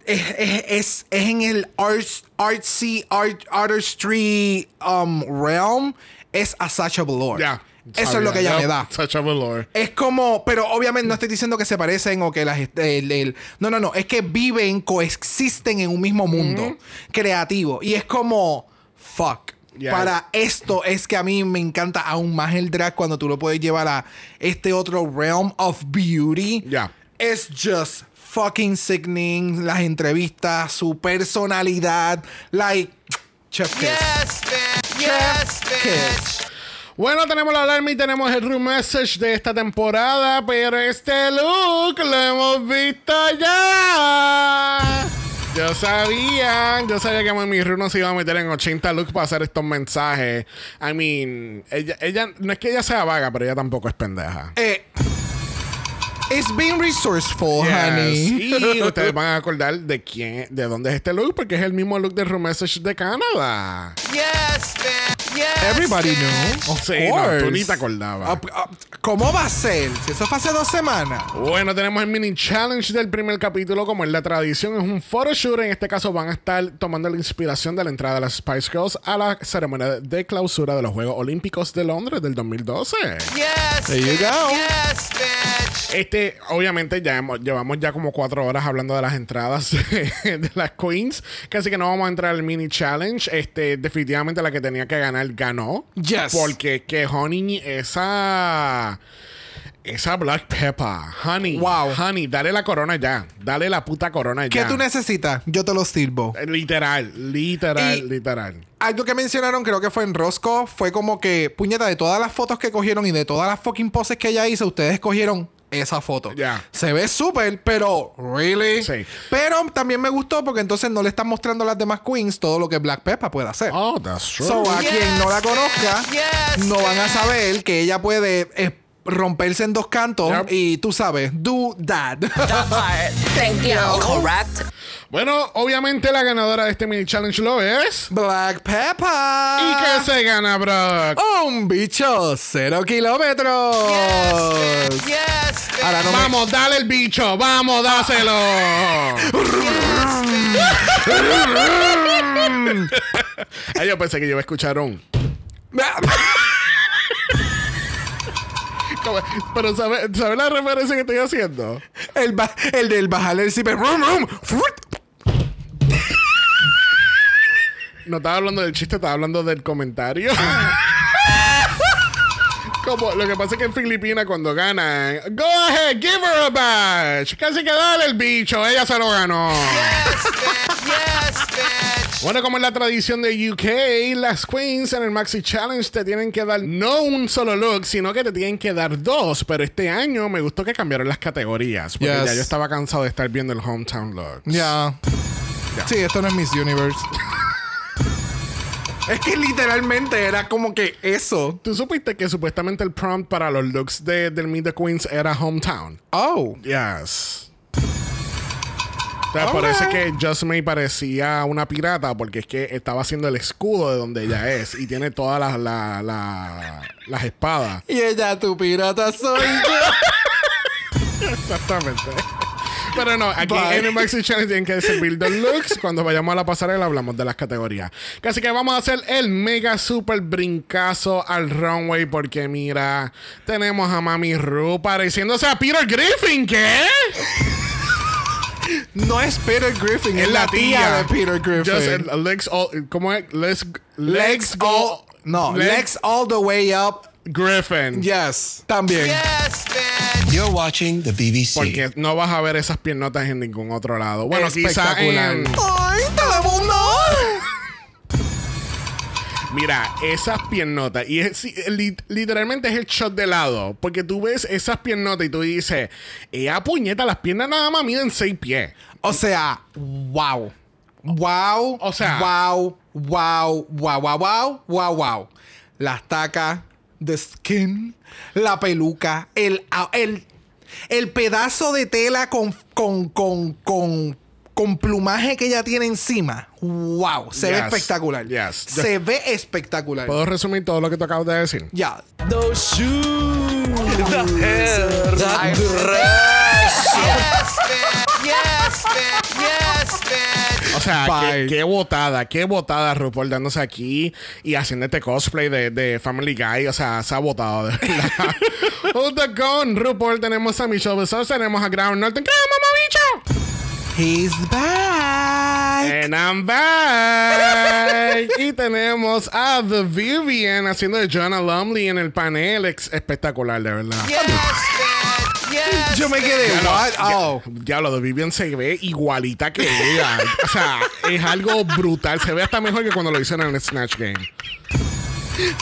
es, es, es- es en el arts, artsy, art, artistry um, realm, es a Sacha Velour. Ya. Eso es lo que ella Yep, me da. Such a velour. Es como, pero obviamente no estoy diciendo que se parecen o que las el- no, no, no, es que viven, coexisten en un mismo mundo creativo y es como fuck. Yeah. Para esto es que a mí me encanta aún más el drag cuando tú lo puedes llevar a este otro realm of beauty. Ya. Es just fucking sickening las entrevistas, su personalidad, like chef. Yes, bitch. Yes, bitch. Bueno, tenemos la alarma y tenemos el room message de esta temporada, pero este look lo hemos visto ya. Yo sabía, yo sabía que mi room no se iba a meter en 80 looks para hacer estos mensajes. I mean, ella, ella, no es que ella sea vaga, pero ella tampoco es pendeja. Eh, It's being resourceful, Yes. honey. Y ustedes van a acordar de quién, de dónde es este look, porque es el mismo look de Rumessage de Canadá. Yes, bitch. Yes. Everybody bitch. knew. Of Sí, no, course. tú ni te acordabas. Ah, ah, ¿Cómo va a ser? Si eso fue hace dos semanas. Bueno, tenemos el mini challenge del primer capítulo, como es la tradición, es un photoshoot. En este caso van a estar tomando la inspiración de la entrada de las Spice Girls a la ceremonia de clausura de los Juegos Olímpicos de Londres del 2012. Yes. There you go. Yes, bitch. Este, obviamente, ya hemos- llevamos ya como cuatro horas hablando de las entradas <laughs> de las queens. Casi que no vamos a entrar al mini challenge. Este, definitivamente la que tenía que ganar ganó. Yes. Porque que Honey, esa. Esa Black Pepper. Honey. Wow. Honey, dale la corona ya. Dale la puta corona ¿Qué ya. tú necesitas? Yo te lo sirvo. Eh, Literal, literal, Y- literal. Algo que mencionaron, creo que fue en Roscoe, fue como que, puñeta, de todas las fotos que cogieron y de todas las fucking poses que ella hizo, ustedes cogieron esa foto. Ya. Se ve súper, pero, ¿really? Sí. Pero también me gustó porque entonces no le están mostrando a las demás queens todo lo que Black Pepper puede hacer. Oh, that's true. So, a Yes, quien no la conozca, yes, no van a saber que ella puede eh, romperse en dos cantos Yep. y tú sabes, do that. <laughs> Thank you. Correct. Bueno, obviamente la ganadora de este mini challenge lo es. Black Pepper. ¿Y qué se gana, Brock? Un bicho, cero kilómetros. Yes, bitch. Ahora no me- Vamos, dale el bicho, vamos, dáselo. <laughs> Ay, yo pensé que yo iba a escuchar un. <laughs> Como- Pero ¿sabes sabe la referencia que estoy haciendo? El, ba- el del bajarle el zipper. Rum, rum. No estaba hablando del chiste, estaba hablando del comentario. <laughs> Como, lo que pasa es que en Filipinas cuando ganan, go ahead, give her a badge. Casi que dale el bicho, ella se lo ganó. Yes, bitch. Bueno, como es la tradición de UK, las queens en el Maxi Challenge te tienen que dar no un solo look, sino que te tienen que dar dos. Pero este año me gustó que cambiaron las categorías, porque Yes. ya yo estaba cansado de estar viendo el hometown look. Ya. Sí, esto no es Miss Universe. Es que literalmente era como que eso. ¿Tú supiste que supuestamente el prompt para los looks de, del Meet the Queens era hometown? Oh. Yes. O sea, es que Just May parecía una pirata, porque es que estaba haciendo el escudo de donde ella es y tiene todas las, la- la- las espadas. Y ella, tu pirata soy yo. <laughs> Exactamente. Pero no, aquí Bye. en el Maxi Challenge tienen que servir los looks. Cuando vayamos a la pasarela hablamos de las categorías. Así que vamos a hacer el mega super brincazo al runway porque mira, tenemos a Mami Ru pareciéndose a Peter Griffin, ¿qué? No es Peter Griffin, es la tía de Peter Griffin. Just, uh, legs all, ¿Cómo es? Legs, legs all. No, legs, all the way up. Griffin. Yes, también. Yes, bitch. You're watching the BBC. Porque no vas a ver esas piernotas en ningún otro lado. Bueno, quizá Espectacular. en... ¡Ay! <laughs> Mira, esas piernotas. Y es, literalmente es el shot de lado. Porque tú ves esas piernotas y tú dices, ella puñeta, las piernas nada más miden 6 pies. O sea, wow. Wow. O sea- wow, wow, wow, wow, wow, wow, wow. Las tacas, the skin, la peluca, el, ah, el, el pedazo de tela con, con, con, con, con plumaje que ella tiene encima. Wow. Se ve espectacular. Yes. Se ve espectacular. ¿Puedo resumir todo lo que tú acabas de decir? Ya. Yes. Yes. Yes. O sea, qué, qué botada, qué botada RuPaul dándose aquí y haciendo este cosplay de, de Family Guy. O sea, se ha botado de verdad. <laughs> Junto con RuPaul tenemos a Michelle Visage, tenemos a Ground Norton. ¡Ground, mamá bicho! He's back. And I'm back. <laughs> y tenemos a The Vivian haciendo de Joanna Lumley en el panel. Ex- espectacular, de verdad. Yes. Yes. Yo me quedé, Ya what? Oh. Ya lo de Vivian se ve igualita que ella. o sea, es algo brutal. Se ve hasta mejor que cuando lo hicieron en el Snatch Game.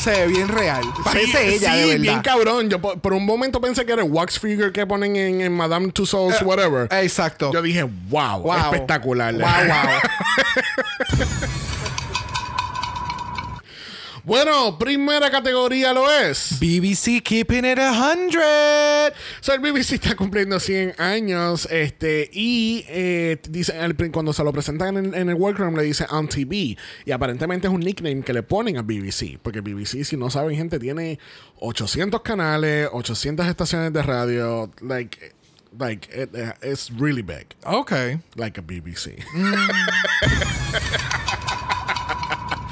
Se ve bien real. Parece Sí, ella, sí, de verdad. bien cabrón. Yo por, por un momento pensé que era el wax figure que ponen en, en Madame Tussauds, whatever. Exacto. Yo dije, wow, Wow. espectacular. Wow, wow. <laughs> Bueno, primera categoría lo es. BBC Keeping It 100. So, el BBC está cumpliendo 100 años este, y eh, dice, el- cuando se lo presentan en, en el workroom le dice on TV y aparentemente es un nickname que le ponen a BBC porque BBC si no saben gente tiene 800 canales 800 estaciones de radio like like it, it's really big Ok. like a BBC <laughs>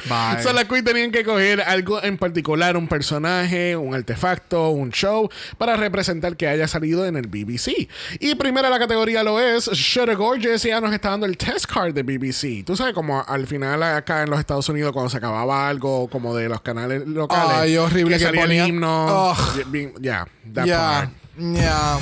Bye. So, la Queen tenían que coger algo en particular, un personaje, un artefacto, un show, para representar que haya salido en el BBC. Y primera la categoría lo es Shudder Gorgeous, y ya nos está dando el test card de BBC. Tú sabes, como al final acá en los Estados Unidos, cuando se acababa algo como de los canales locales. Ay, horrible que salía el ponían. himno. Ya, Ya. part. Ya.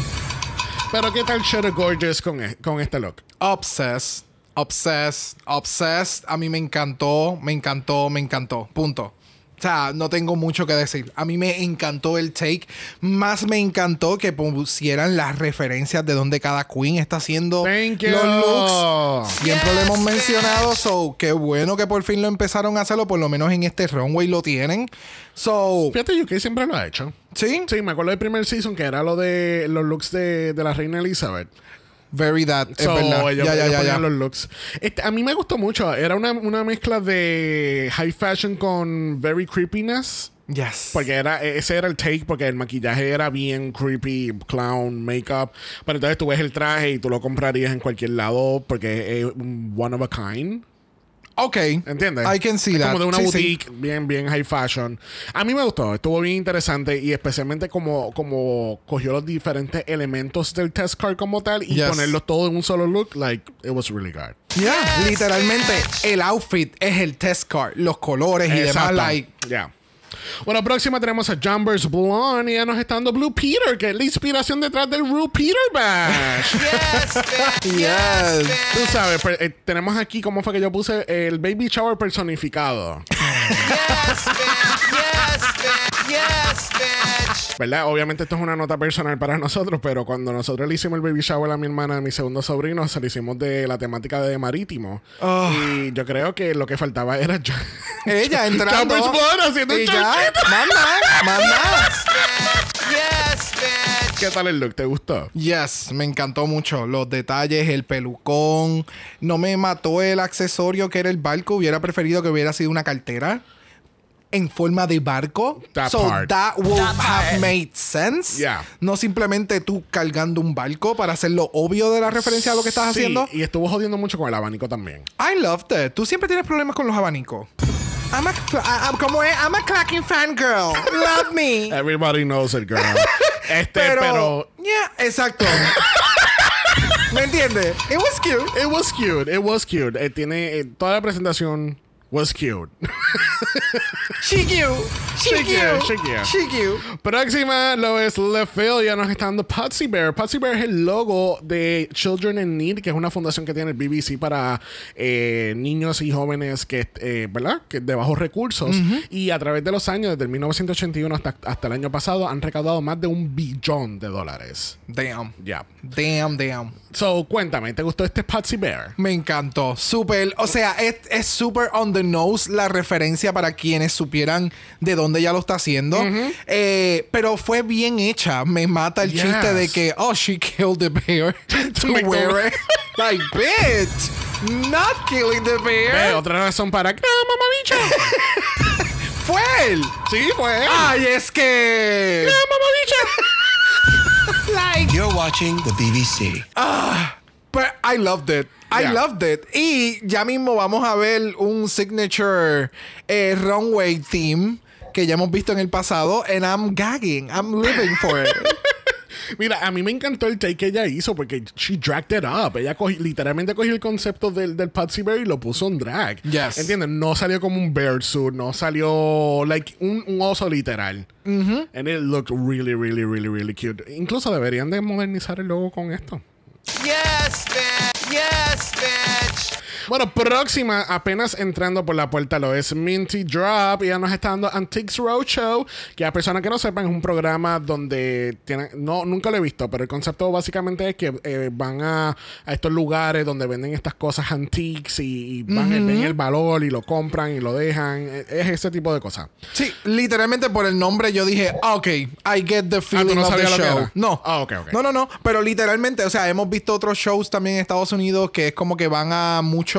Pero, ¿qué tal Shudder Gorgeous con, e- con este look? Obsessed. Obsessed. Obsessed. A mí me encantó, me encantó, me encantó. Punto. O sea, no tengo mucho que decir. A mí me encantó el take. Más me encantó que pusieran las referencias de donde cada queen está haciendo Thank you. los looks. Siempre lo hemos mencionado. So, qué bueno que por fin lo empezaron a hacerlo. Por lo menos en este runway lo tienen. So, Fíjate, UK siempre lo ha hecho. ¿sí? Sí, me acuerdo del primer season que era lo de los looks de, de la reina Elizabeth. Very that. Es So, verdad. ellos- ya, ya, ellos ya, ya. los looks. Este, a mí me gustó mucho. Era una, una mezcla de high fashion con very creepiness. Yes. Porque era, ese era el take, porque el maquillaje era bien creepy, clown, makeup. Pero entonces tú ves el traje y tú lo comprarías en cualquier lado porque es one of a kind. Ok. ¿Entiendes? I can see Es that. Como de una Sí, sí. boutique bien, bien high fashion. A mí me gustó, estuvo bien interesante y especialmente como, como cogió los diferentes elementos del test card como tal y Yes. ponerlos todos en un solo look, like, it was really good. Ya, literalmente el outfit es el test card, los colores y demás. Exacto. Like, Ya. Bueno, próxima tenemos a Jumbers Blonde y ya nos está dando Blue Peter, que es la inspiración detrás del Blue Peter Bash. <laughs> Yes, bitch. Yes. Tú sabes, per- eh, tenemos aquí cómo fue que yo puse el baby shower personificado. Yes, bitch. Yes. Yes. ¿Verdad? Obviamente esto es una nota personal para nosotros, pero cuando nosotros le hicimos el baby shower a mi hermana, a mi segundo sobrino, se lo hicimos de la temática de marítimo. Y yo creo que lo que faltaba era yo- ella <laughs> entrando. Haciendo y un ya, más <laughs> nada. Yes, bitch. ¿Qué tal el look? ¿Te gustó? Yes, me encantó mucho. Los detalles, el pelucón. No me mató el accesorio que era el barco. Hubiera preferido que hubiera sido una cartera en forma de barco. That so part. that would have made sense. Yeah. No simplemente tú cargando un barco para hacer lo obvio de la referencia a lo que estás Sí, haciendo. Y estuvo jodiendo mucho con el abanico también. I loved it. Tú siempre tienes problemas con los abanicos. I'm a, I'm como es, I'm a clacking fangirl. Love me. <laughs> Everybody knows it, girl. <laughs> este, pero, pero yeah, exacto. ¿Me entiendes? It was cute. It was cute, it was cute. Eh, tiene eh, toda la presentación was cute. <laughs> She cute. She She cute, she cute. She cute. Próxima lo es Left Field, ya nos está dando Patsy Bear. Patsy Bear es el logo de Children in Need, que es una fundación que tiene el BBC para eh, niños y jóvenes que, eh, ¿verdad? Que de bajos recursos. Y a través de los años, desde el 1981 hasta, hasta el año pasado, han recaudado más de un billón de dólares. Damn. Ya. Damn, damn. So, cuéntame, ¿te gustó este Patsy Bear? Me encantó. Súper. O sea, es súper on the nose la referencia para quienes supieran de dónde ella lo está haciendo. Eh, pero fue bien hecha. Me mata el Yes. chiste de que, oh, she killed the bear <laughs> to wear it. like, bitch. Not killing the bear. Eh, otra razón para... ¡Ah, mamabicho! <laughs> Fue él. sí, fue él. Ay, es que. <laughs> like, You're watching the BBC. But I loved it. I Yeah. loved it. Y ya mismo vamos a ver un signature eh, runway theme que ya hemos visto en el pasado. And I'm gagging. I'm living for it. <laughs> Mira, a mí me encantó el take que ella hizo porque she dragged it up. Ella cogi- literalmente cogió el concepto del, del Patsy Bear y lo puso en drag. Yes. ¿Entiendes? No salió como un bear suit, no salió like un, un oso literal. And it looked really, really, really, really cute. Incluso deberían de modernizar el logo con esto. Yes, bitch. Yes, bitch. Bueno, próxima, apenas entrando por la puerta, lo es Minty Drop. Y ya nos está dando Antiques Roadshow. Que a personas que no sepan, es un programa donde tienen. No, nunca lo he visto, pero el concepto básicamente es que eh, van a, a estos lugares donde venden estas cosas antiques y, y van Ujú. ven el valor y lo compran y lo dejan. Eh, Es ese tipo de cosas. Sí, literalmente por el nombre yo dije, ah, ok, I get the feeling no of the show. No. Ah, ok, ok. No, no, no. Pero literalmente, o sea, hemos visto otros shows también en Estados Unidos que es como que van a muchos.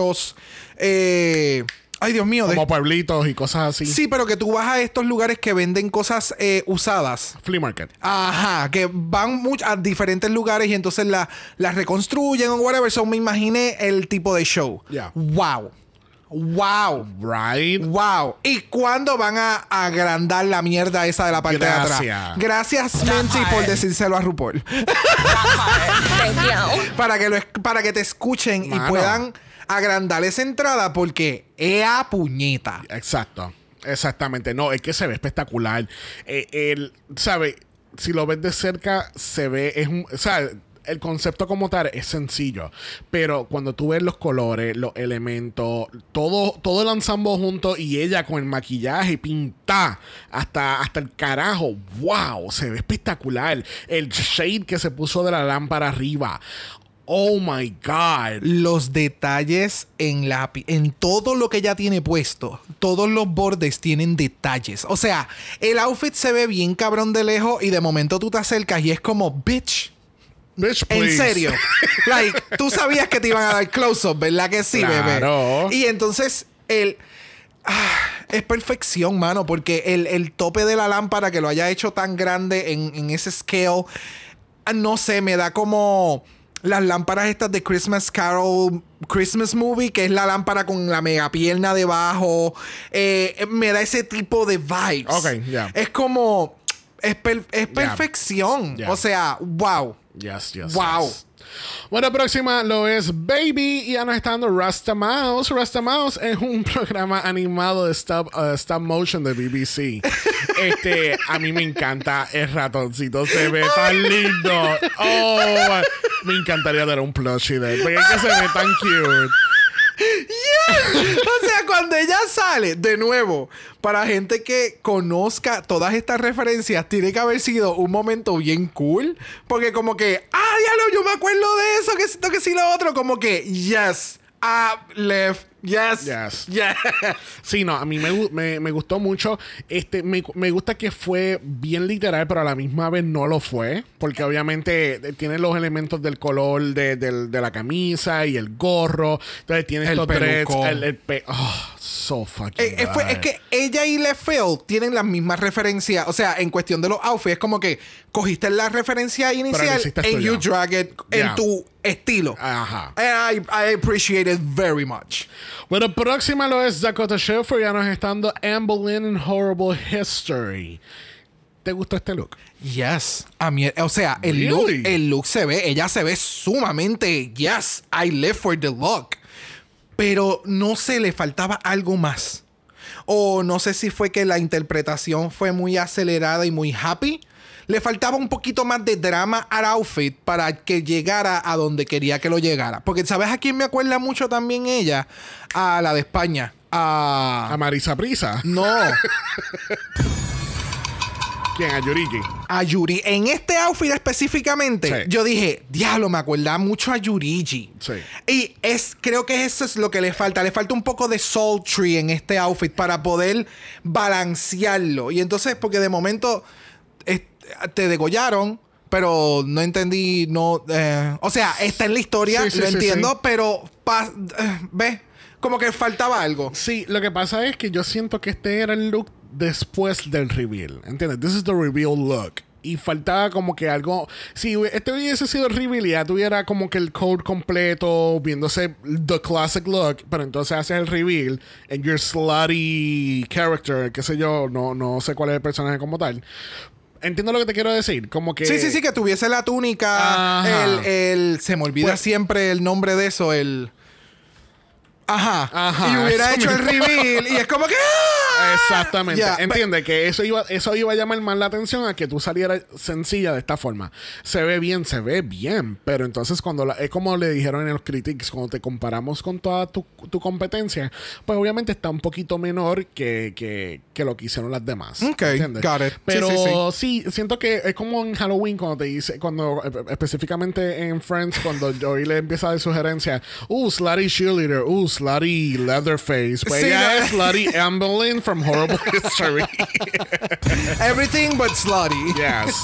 Eh, ay, Dios mío. de- Como pueblitos y cosas así. Sí, pero que tú vas a estos lugares que venden cosas eh, usadas. Flea market. Ajá, que van much- a diferentes lugares y entonces la- las reconstruyen o whatever. So me imaginé el tipo de show. Yeah. Wow. Wow. Right. Wow. ¿Y cuándo van a agrandar la mierda esa de la parte de atrás? Gracias, Menzi, por decírselo a RuPaul. <laughs> para, que lo, es- para que te escuchen y puedan agrandar esa entrada porque ea puñeta. Exacto. Exactamente. No, es que se ve espectacular. Eh, el, ¿sabe? Si lo ves de cerca, se ve. Es un, o sea, el concepto como tal es sencillo. Pero cuando tú ves los colores, los elementos, todo, todo el ensamble junto y ella con el maquillaje pinta hasta, hasta el carajo. ¡Wow! Se ve espectacular. El shade que se puso de la lámpara arriba. Oh my God. Los detalles en la pi- en todo lo que ella tiene puesto, todos los bordes tienen detalles. O sea, el outfit se ve bien cabrón de lejos y de momento tú te acercas y es como, bitch. Bitch, En please. serio. <laughs> like, tú sabías que te iban a dar close-up, ¿verdad que sí, Claro. bebé? Y entonces, el. ah, es perfección, mano, porque el, el tope de la lámpara que lo haya hecho tan grande en, en ese scale, ah, no sé, me da como las lámparas estas de Christmas Carol, Christmas Movie, que es la lámpara con la mega pierna debajo. Eh, me da ese tipo de vibes. Ok, ya. Es como. Es, per- es Ya. perfección. O sea, wow. Yes, yes. Wow. yes. Bueno, próxima lo es Baby y ya nos está dando Rasta Mouse. Rasta Mouse es un <laughs> programa animado de stop, uh, stop motion de BBC. <laughs> este, a mí me encanta el ratoncito, se ve tan lindo. Oh, me encantaría dar un plushie de él, porque es que se ve tan cute. Yes. o sea, cuando ella sale, de nuevo, para gente que conozca todas estas referencias, tiene que haber sido un momento bien cool. Porque como que, ah, diablo, yo me acuerdo de eso, que esto, que sí, lo otro. Como que, yes, up, left, yes, Yes. yes. <laughs> Sí, no, a mí me, me, me gustó mucho. Este, me, me gusta que fue bien literal, pero a la misma vez no lo fue. Porque obviamente eh, tiene los elementos del color de, del- de la camisa y el gorro. Entonces tiene El estos pelucón. El, el pe- oh, so fucking Eh, eh, fue- es que ella y Lefel tienen las mismas referencias. O sea, en cuestión de los outfits, es como que cogiste la referencia inicial tuyo. you drag it Yeah. en tu estilo. Ajá. And I, I appreciate it very much. Bueno, próxima lo es Dakota Sheffer. Ya nos está dando Anne Boleyn in Horrible History. ¿Te gustó este look? Yes. A mí, o sea, el Really? look, el look se ve, ella se ve sumamente, yes, I live for the look. Pero no sé, le faltaba algo más. O no sé si fue que la interpretación fue muy acelerada y muy happy. Le faltaba un poquito más de drama al outfit para que llegara a donde quería que lo llegara. Porque, ¿sabes a quién me acuerda mucho también ella? A la de España. A... A Marisa Prisa. No. <laughs> ¿Quién? A Yuriki. a Yuri. En este outfit específicamente, Sí. yo dije, diablo, me acuerda mucho a Yurigi. Sí. Y es, creo que eso es lo que le falta. Le falta un poco de sultry en este outfit para poder balancearlo. Y entonces, porque de momento te degollaron. Pero no entendí, no... eh, o sea, está en la historia, Sí, sí, lo sí, entiendo, pero... eh, ¿Ves? Como que faltaba algo. Sí, lo que pasa es que yo siento que este era el look después del reveal. ¿Entiendes? This is the reveal look. Y faltaba como que algo. Si este hubiese sido el reveal, ya tuviera como que el code completo, viéndose the classic look. Pero entonces haces el reveal en your slutty character, qué sé yo, no, no sé cuál es el personaje como tal. Entiendo lo que te quiero decir. Como que. Sí, sí, sí, que tuviese la túnica. El, el- se me olvida Pues- siempre el nombre de eso, el. Ajá. Ajá, Y hubiera hecho el reveal. y es como que. ¡ah! Exactamente. Ya, Entiende que eso iba, eso iba a llamar más la atención a que tú salieras sencilla de esta forma. Se ve bien, se ve bien, pero entonces cuando la- es como le dijeron en los critics, cuando te comparamos con toda tu, tu competencia, pues obviamente está un poquito menor que, que, que lo que hicieron las demás. Ok, ¿entiendes? got it. Sí, Pero sí, sí, siento que es como en Halloween cuando te dice, cuando eh, específicamente en Friends, cuando Joey le empieza a dar sugerencia, uh, slutty cheerleader, uh, slutty Leatherface. Pues Sí, ella no. es slutty Amberlyn <laughs> from Horrible <laughs> History. Everything but slutty. yes.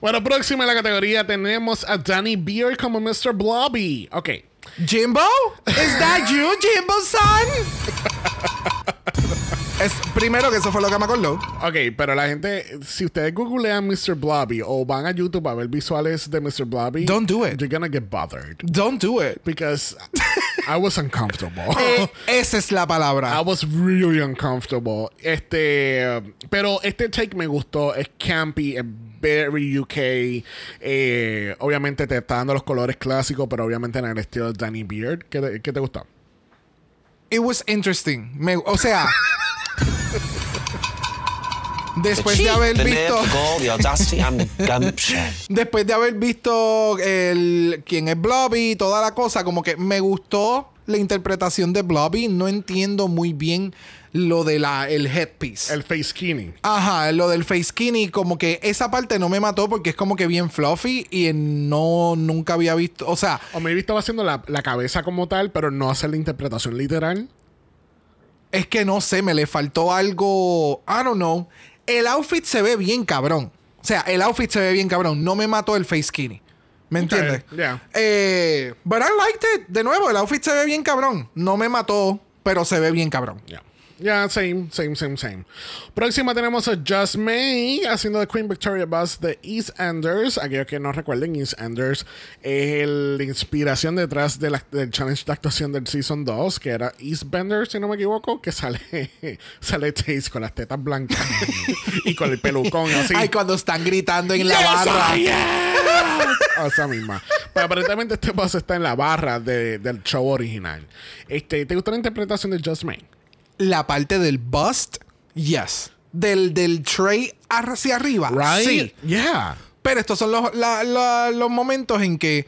Bueno, próxima en la categoría tenemos a Danny Beard como Mr. Blobby. Ok. Jimbo? Is that you, Jimbo son? es, primero que eso fue lo que me acordó. Ok, pero la gente, si ustedes googlean Mr. Blobby o van a YouTube a ver visuales de Mr. Blobby, Don't do it. You're gonna get bothered. Don't do it. Because I was uncomfortable. Eh, <laughs> esa es la palabra. I was really uncomfortable. Este, pero este take me gustó. Es campy, es very UK. Eh, obviamente te está dando los colores clásicos, pero obviamente en el estilo de Danny Beard. ¿Qué te, qué te gustó? It was interesting. Me- o sea, después de haber visto. <laughs> Después de haber visto el quién es Blobby y toda la cosa, como que me gustó la interpretación de Blobby. No entiendo muy bien lo de la el headpiece. El face skinny. Ajá, lo del face skinny, como que esa parte no me mató porque es como que bien fluffy y no nunca había visto, o sea, O me estaba haciendo la, la cabeza como tal, pero no hacer la interpretación literal. es que no sé, me le faltó algo, I don't know. El outfit se ve bien cabrón. O sea, el outfit se ve bien cabrón, no me mató el face skinny. ¿Me entiendes? yeah. Eh, but I liked it. De nuevo, el outfit se ve bien cabrón. No me mató, pero se ve bien cabrón. Ya, Ya, same, same, same, same. Próxima tenemos a Just May haciendo de Queen Victoria Buzz de EastEnders. Aquellos que no recuerden, EastEnders es el- la inspiración detrás de la- del challenge de actuación del Season 2, que era Eastbender, si no me equivoco, que sale, <laughs> sale Taze con las tetas blancas <laughs> y con el pelucón así. Ay, cuando están gritando en la Yes, barra. Am. Esa misma. Pero aparentemente este paso está en la barra de- del show original. Este, ¿Te gustó la interpretación de Just May? La parte del bust, yes. Del, del tray hacia arriba. Right? Sí. Yeah. Pero estos son los, la- la- los momentos en que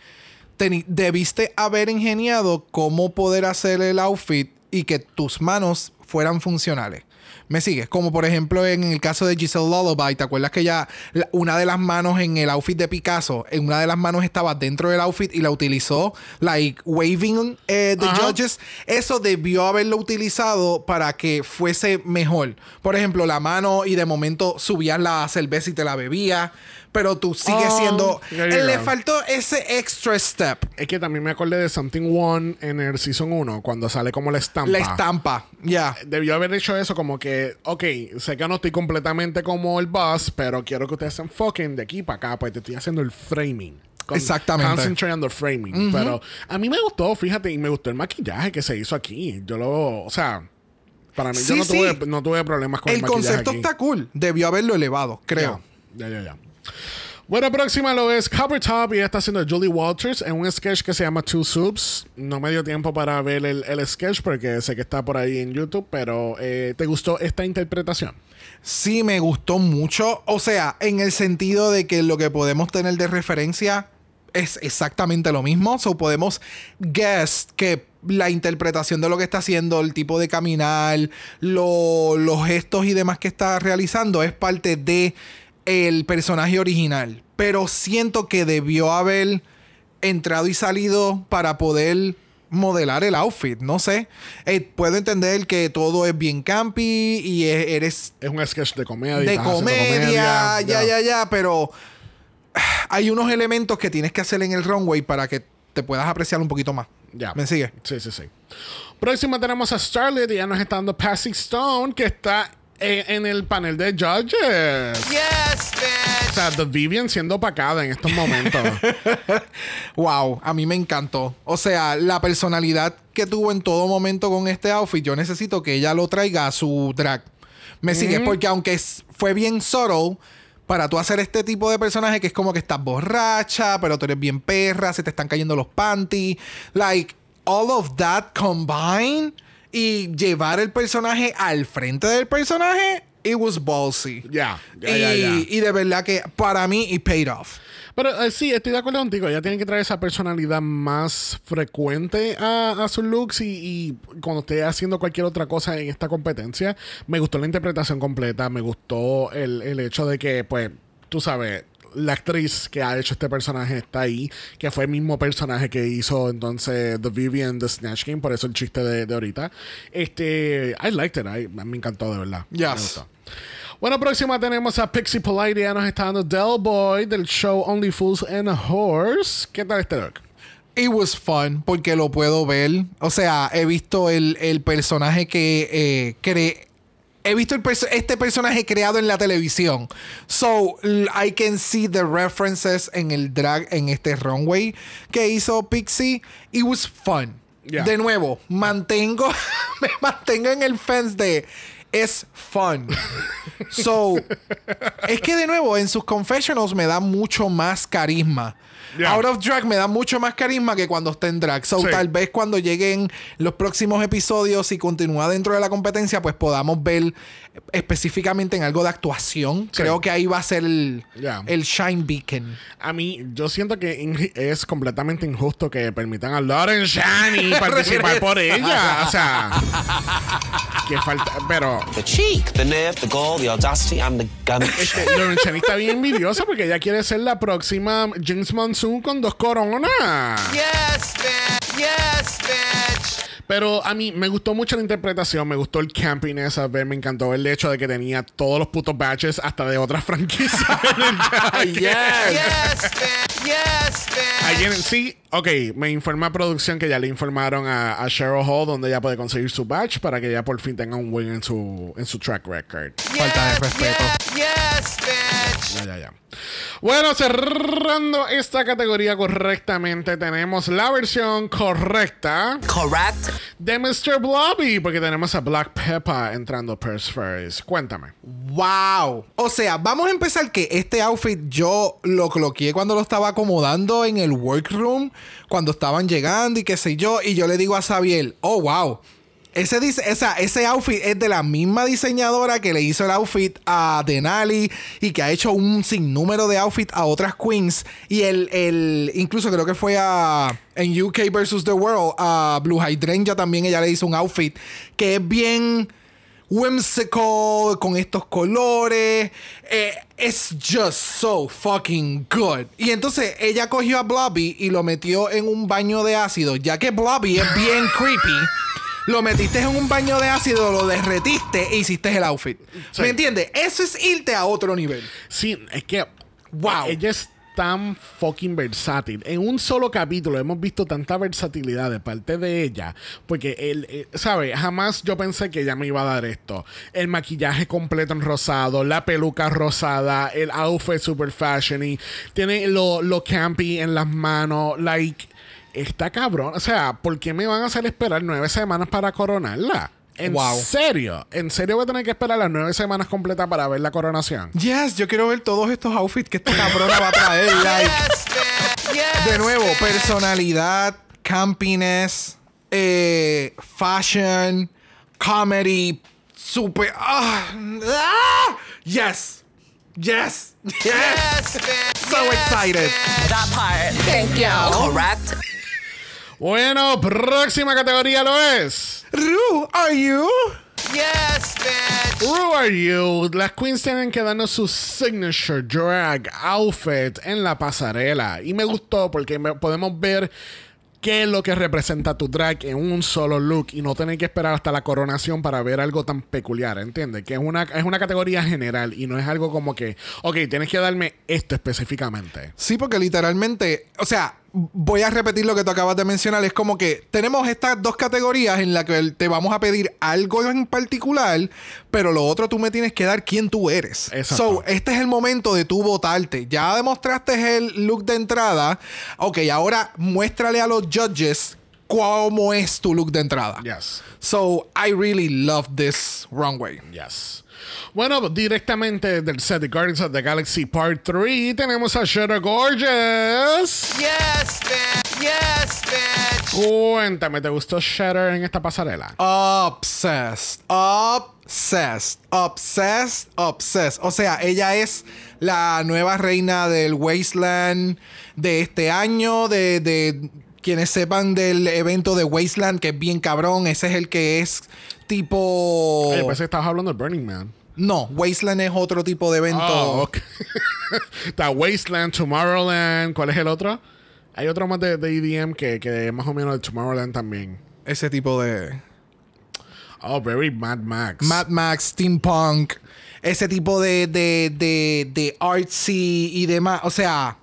debiste haber ingeniado cómo poder hacer el outfit y que tus manos fueran funcionales. ¿Me sigues? Como por ejemplo en el caso de Giselle Lullaby, ¿te acuerdas que ya una de las manos en el outfit de Picasso, en una de las manos estaba dentro del outfit y la utilizó, like waving eh, the Ajá. judges? Eso debió haberlo utilizado para que fuese mejor. Por ejemplo, la mano y de momento subías la cerveza y te la bebías, pero tú sigues Oh, siendo... there you Le go. faltó ese extra step. Es que también me acordé de Something One en el Season 1, cuando sale como la estampa. La estampa, ya. Debió haber hecho eso como que, ok, sé que no estoy completamente como el boss, pero quiero que ustedes se enfoquen de aquí para acá, pues te estoy haciendo el framing. Exactamente. Concentrate on the framing. Pero a mí me gustó, fíjate, y me gustó el maquillaje que se hizo aquí. Yo lo, o sea, para mí Sí, yo no, sí. tuve, no tuve problemas con el, El maquillaje concepto aquí. está cool. Debió haberlo elevado, creo. Ya, ya, ya. Bueno, próxima lo es Covertop y ella está haciendo Julie Walters en un sketch que se llama Two Soups. No me dio tiempo para ver el, el sketch porque sé que está por ahí en YouTube, pero eh, ¿te gustó esta interpretación? Sí, me gustó mucho. O sea, en el sentido de que lo que podemos tener de referencia es exactamente lo mismo. So podemos guess que la interpretación de lo que está haciendo, el tipo de caminar, lo- los gestos y demás que está realizando es parte de el personaje original. Pero siento que debió haber entrado y salido para poder modelar el outfit. No sé. Eh, puedo entender que todo es bien campy y e- eres Es un sketch de comedia. de comedia, ya, ya, ya, pero hay unos elementos que tienes que hacer en el runway para que te puedas apreciar un poquito más. Ya. ¿Me sigue? Sí, sí, sí. Próxima tenemos a Starlet y ya nos está dando Passy Stone, que está en el panel de judges. Yes, bitch. O sea, The Vivian siendo opacada en estos momentos. <laughs> Wow, a mí me encantó. O sea, la personalidad que tuvo en todo momento con este outfit, yo necesito que ella lo traiga a su drag. ¿Me sigues? Ujú. Porque aunque fue bien subtle, para tú hacer este tipo de personaje que es como que estás borracha, pero tú eres bien perra, se te están cayendo los panties. Like, all of that combined y llevar el personaje al frente del personaje, it was ballsy. Ya, ya, y, ya, ya. y de verdad que para mí it paid off. Pero eh, sí, estoy de acuerdo contigo. Ella tiene que traer esa personalidad más frecuente a, a sus looks y, y cuando esté haciendo cualquier otra cosa en esta competencia, me gustó la interpretación completa, me gustó el, el hecho de que, pues, tú sabes, la actriz que ha hecho este personaje está ahí, que fue el mismo personaje que hizo entonces The Vivian de Snatch Game, por eso el chiste de, de ahorita. Este, I liked it, I- me encantó de verdad. Me Yes. gustó. Bueno, próxima tenemos a Pixie Polite. Ya nos está dando Del Boy del show Only Fools and a Horse. ¿Qué tal este look? It was fun porque lo puedo ver. O sea, he visto el, el personaje que eh, cre- He visto el perso- este personaje creado en la televisión. So, I can see the references en el drag, en este runway que hizo Pixie. It was fun. Yeah. De nuevo, mantengo, <laughs> me mantengo en el fence de es fun. <laughs> so, es que de nuevo, en sus confessionals me da mucho más carisma. Yeah. Out of drag me da mucho más carisma que cuando está en drag. So, Sí. tal vez cuando lleguen los próximos episodios y continúa dentro de la competencia, pues podamos ver específicamente en algo de actuación. Sí. Creo que ahí va a ser el, Yeah. el Shine Beacon. A mí, yo siento que es completamente injusto que permitan a Lauren Shani <laughs> participar por ella. O sea, que falta. Pero The cheek, the nerve, the gall, the audacity, and the gumption. este, Lauren Shani está bien <laughs> envidiosa porque ella quiere ser la próxima James Monsoon con dos coronas. Yes, bitch. Yes, bitch. Pero a mí me gustó mucho la interpretación, me gustó el campiness, a ver, me encantó el hecho de que tenía todos los putos badges hasta de otras <laughs> franquicias. jacket. <laughs> Yes, bitch. Yes, bitch. Sí, ok, me informa producción que ya le informaron a, a Cheryl Hall donde ella puede conseguir su badge para que ella por fin tenga un win en su, en su track record. Falta de respeto. Yes, bitch. Ya, ya, ya. Bueno, cerrando esta categoría correctamente, tenemos la versión correcta Correct. de Mr. Blobby, porque tenemos a Black Pepper entrando Purse First. Cuéntame. ¡Wow! O sea, vamos a empezar que este outfit yo lo coloqué cuando lo estaba acomodando en el workroom, cuando estaban llegando y qué sé yo, y yo le digo a Xavier, oh, wow. Ese, esa- ese outfit es de la misma diseñadora que le hizo el outfit a Denali y que ha hecho un sinnúmero de outfits a otras queens. Y el, el incluso creo que fue a en UK versus the World, a Blue Hydrangea también ella le hizo un outfit que es bien whimsical, con estos colores. Eh, it's just so fucking good. Y entonces ella cogió a Blobby y lo metió en un baño de ácido, ya que Blobby es bien creepy. <laughs> Lo metiste en un baño de ácido, lo derretiste e hiciste el outfit. Sí. ¿Me entiendes? Eso es irte a otro nivel. Sí, es que. Wow. Ella es tan fucking versátil. En un solo capítulo hemos visto tanta versatilidad de parte de ella. Porque él, eh, ¿sabes? Jamás yo pensé que ella me iba a dar esto. El maquillaje completo en rosado, la peluca rosada, el outfit super fashion y tiene lo, lo campy en las manos. Like, está cabrón. O sea, ¿por qué me van a hacer esperar nueve semanas para coronarla? ¿En Wow. serio? ¿En serio voy a tener que esperar las nueve semanas completas para ver la coronación? Yes, yo quiero ver todos estos outfits que esta cabrona va a traer. <laughs> like, Yes. Yes, De nuevo, personalidad, campiness, eh, fashion, comedy, super. ah, ah, yes, yes, yes. So Yes, excited. That part. Thank you. Correct. Bueno, próxima categoría lo es. Ru, are you? Yes, bitch. Who are you? Las queens tienen que darnos su signature drag outfit en la pasarela. Y me gustó porque me- podemos ver qué es lo que representa tu drag en un solo look y no tener que esperar hasta la coronación para ver algo tan peculiar, ¿entiendes? Que es una, es una categoría general y no es algo como que, ok, tienes que darme esto específicamente. Sí, porque literalmente, o sea, voy a repetir lo que tú acabas de mencionar. Es como que tenemos estas dos categorías en las que te vamos a pedir algo en particular, pero lo otro tú me tienes que dar quién tú eres. Exacto. So, este es el momento de tú votarte. Ya demostraste el look de entrada. Ok, ahora muéstrale a los judges cómo es tu look de entrada. Yes. So, I really love this runway. Yes. Bueno, directamente del set de Guardians of the Galaxy Part 3 tenemos a Shudder Gorgeous. Yes, bitch. Yes, bitch. Cuéntame, ¿te gustó Shatter en esta pasarela? Obsessed. Obsessed. Obsessed. Obsessed. O sea, ella es la nueva reina del Wasteland de este año. De, de quienes sepan del evento de Wasteland, que es bien cabrón. Ese es el que es tipo. Oye, pensé que estabas hablando de Burning Man. No, Wasteland es otro tipo de evento. Oh, ok. <laughs> Está Wasteland, Tomorrowland. ¿Cuál es el otro? Hay otro más de, de EDM que, que es más o menos de Tomorrowland también. Ese tipo de. Oh, very Mad Max. Mad Max, Steampunk. Ese tipo de, de, de, de artsy y demás. O sea,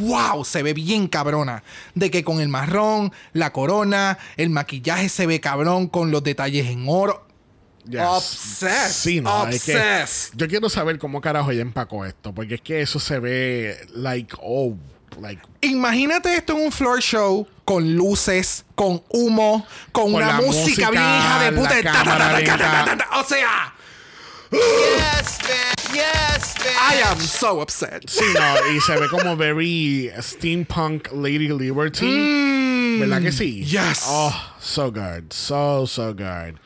wow, se ve bien cabrona. De que con el marrón, la corona, el maquillaje se ve cabrón con los detalles en oro. Yes. Obsessed. Sí, no, es que Obsessed. yo quiero saber cómo carajo ella empacó esto, porque es que eso se ve like oh, like Imagínate esto en un floor show con luces, con humo, con, Con una la música, música, bien hija de puta. Ta, ta, cámara ta, ta, ta, ta, lenta. ta, ta. O sea, Yes, bitch. Yes, bitch. I am so upset. Sí, no, y se ve como very steampunk Lady Liberty. ¿Verdad que sí? Mm, yes. Oh, so good. So, so good.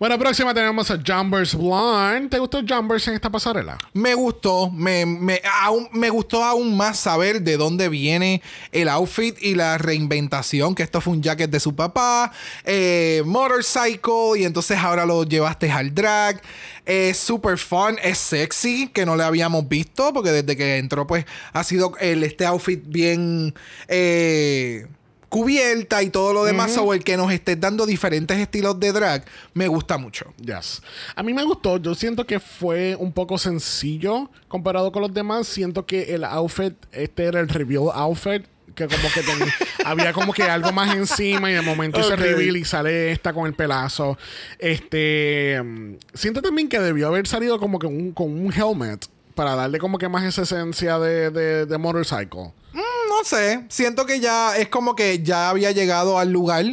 Bueno, próxima tenemos a Jumbers Blonde. ¿Te gustó Jumbers en esta pasarela? Me gustó, me, me, aún, me gustó aún más saber de dónde viene el outfit y la reinventación, que esto fue un jacket de su papá, eh, motorcycle, y entonces ahora lo llevaste al drag. Es super fun, es sexy, que no le habíamos visto, porque desde que entró pues ha sido el, este outfit bien... eh, cubierta y todo lo demás, o el que nos estés dando diferentes estilos de drag, me gusta mucho. Yes. A mí me gustó. Yo siento que fue un poco sencillo comparado con los demás. Siento que el outfit, este era el reveal outfit. Que como que ten- <laughs> había como que algo más encima y de momento hice Ok. reveal y sale esta con el pelazo. Este. mm, Siento también que debió haber salido como que un, con un helmet para darle como que más esa esencia de, de, de motorcycle. Mm, sé, siento que ya es como que ya había llegado al lugar.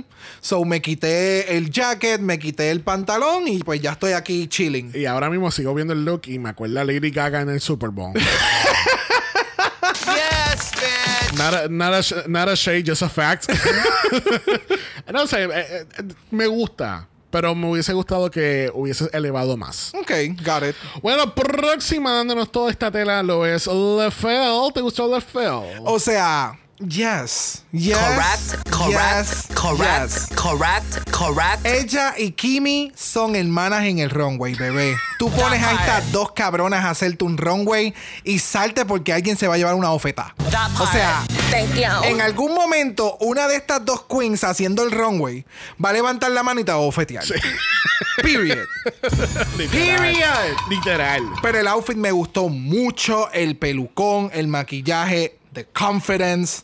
So me quité el jacket, me quité el pantalón y pues ya estoy aquí chilling. Y ahora mismo sigo viendo el look y me acuerda a Lady Gaga en el Super Bowl. <laughs> Yes, bitch. Not a, not a not a shade, just a fact. <laughs> <laughs> no sé, eh, eh, me gusta. Pero me hubiese gustado que hubiese elevado más. Ok, got it. Bueno, próxima dándonos toda esta tela lo es Lefel. ¿Te gustó Lefel? O sea, yes, yes. Correct, correct, yes, correct, yes. correct, correct. Ella y Kimi son hermanas en el runway, bebé. Tú pones a estas dos cabronas a hacerte un runway y salte porque alguien se va a llevar una ofeta. O sea, en algún momento, una de estas dos queens haciendo el runway va a levantar la mano y te va a ofetear. Period. <laughs> Period. Literal. Pero el outfit me gustó mucho. El pelucón, el maquillaje, the confidence,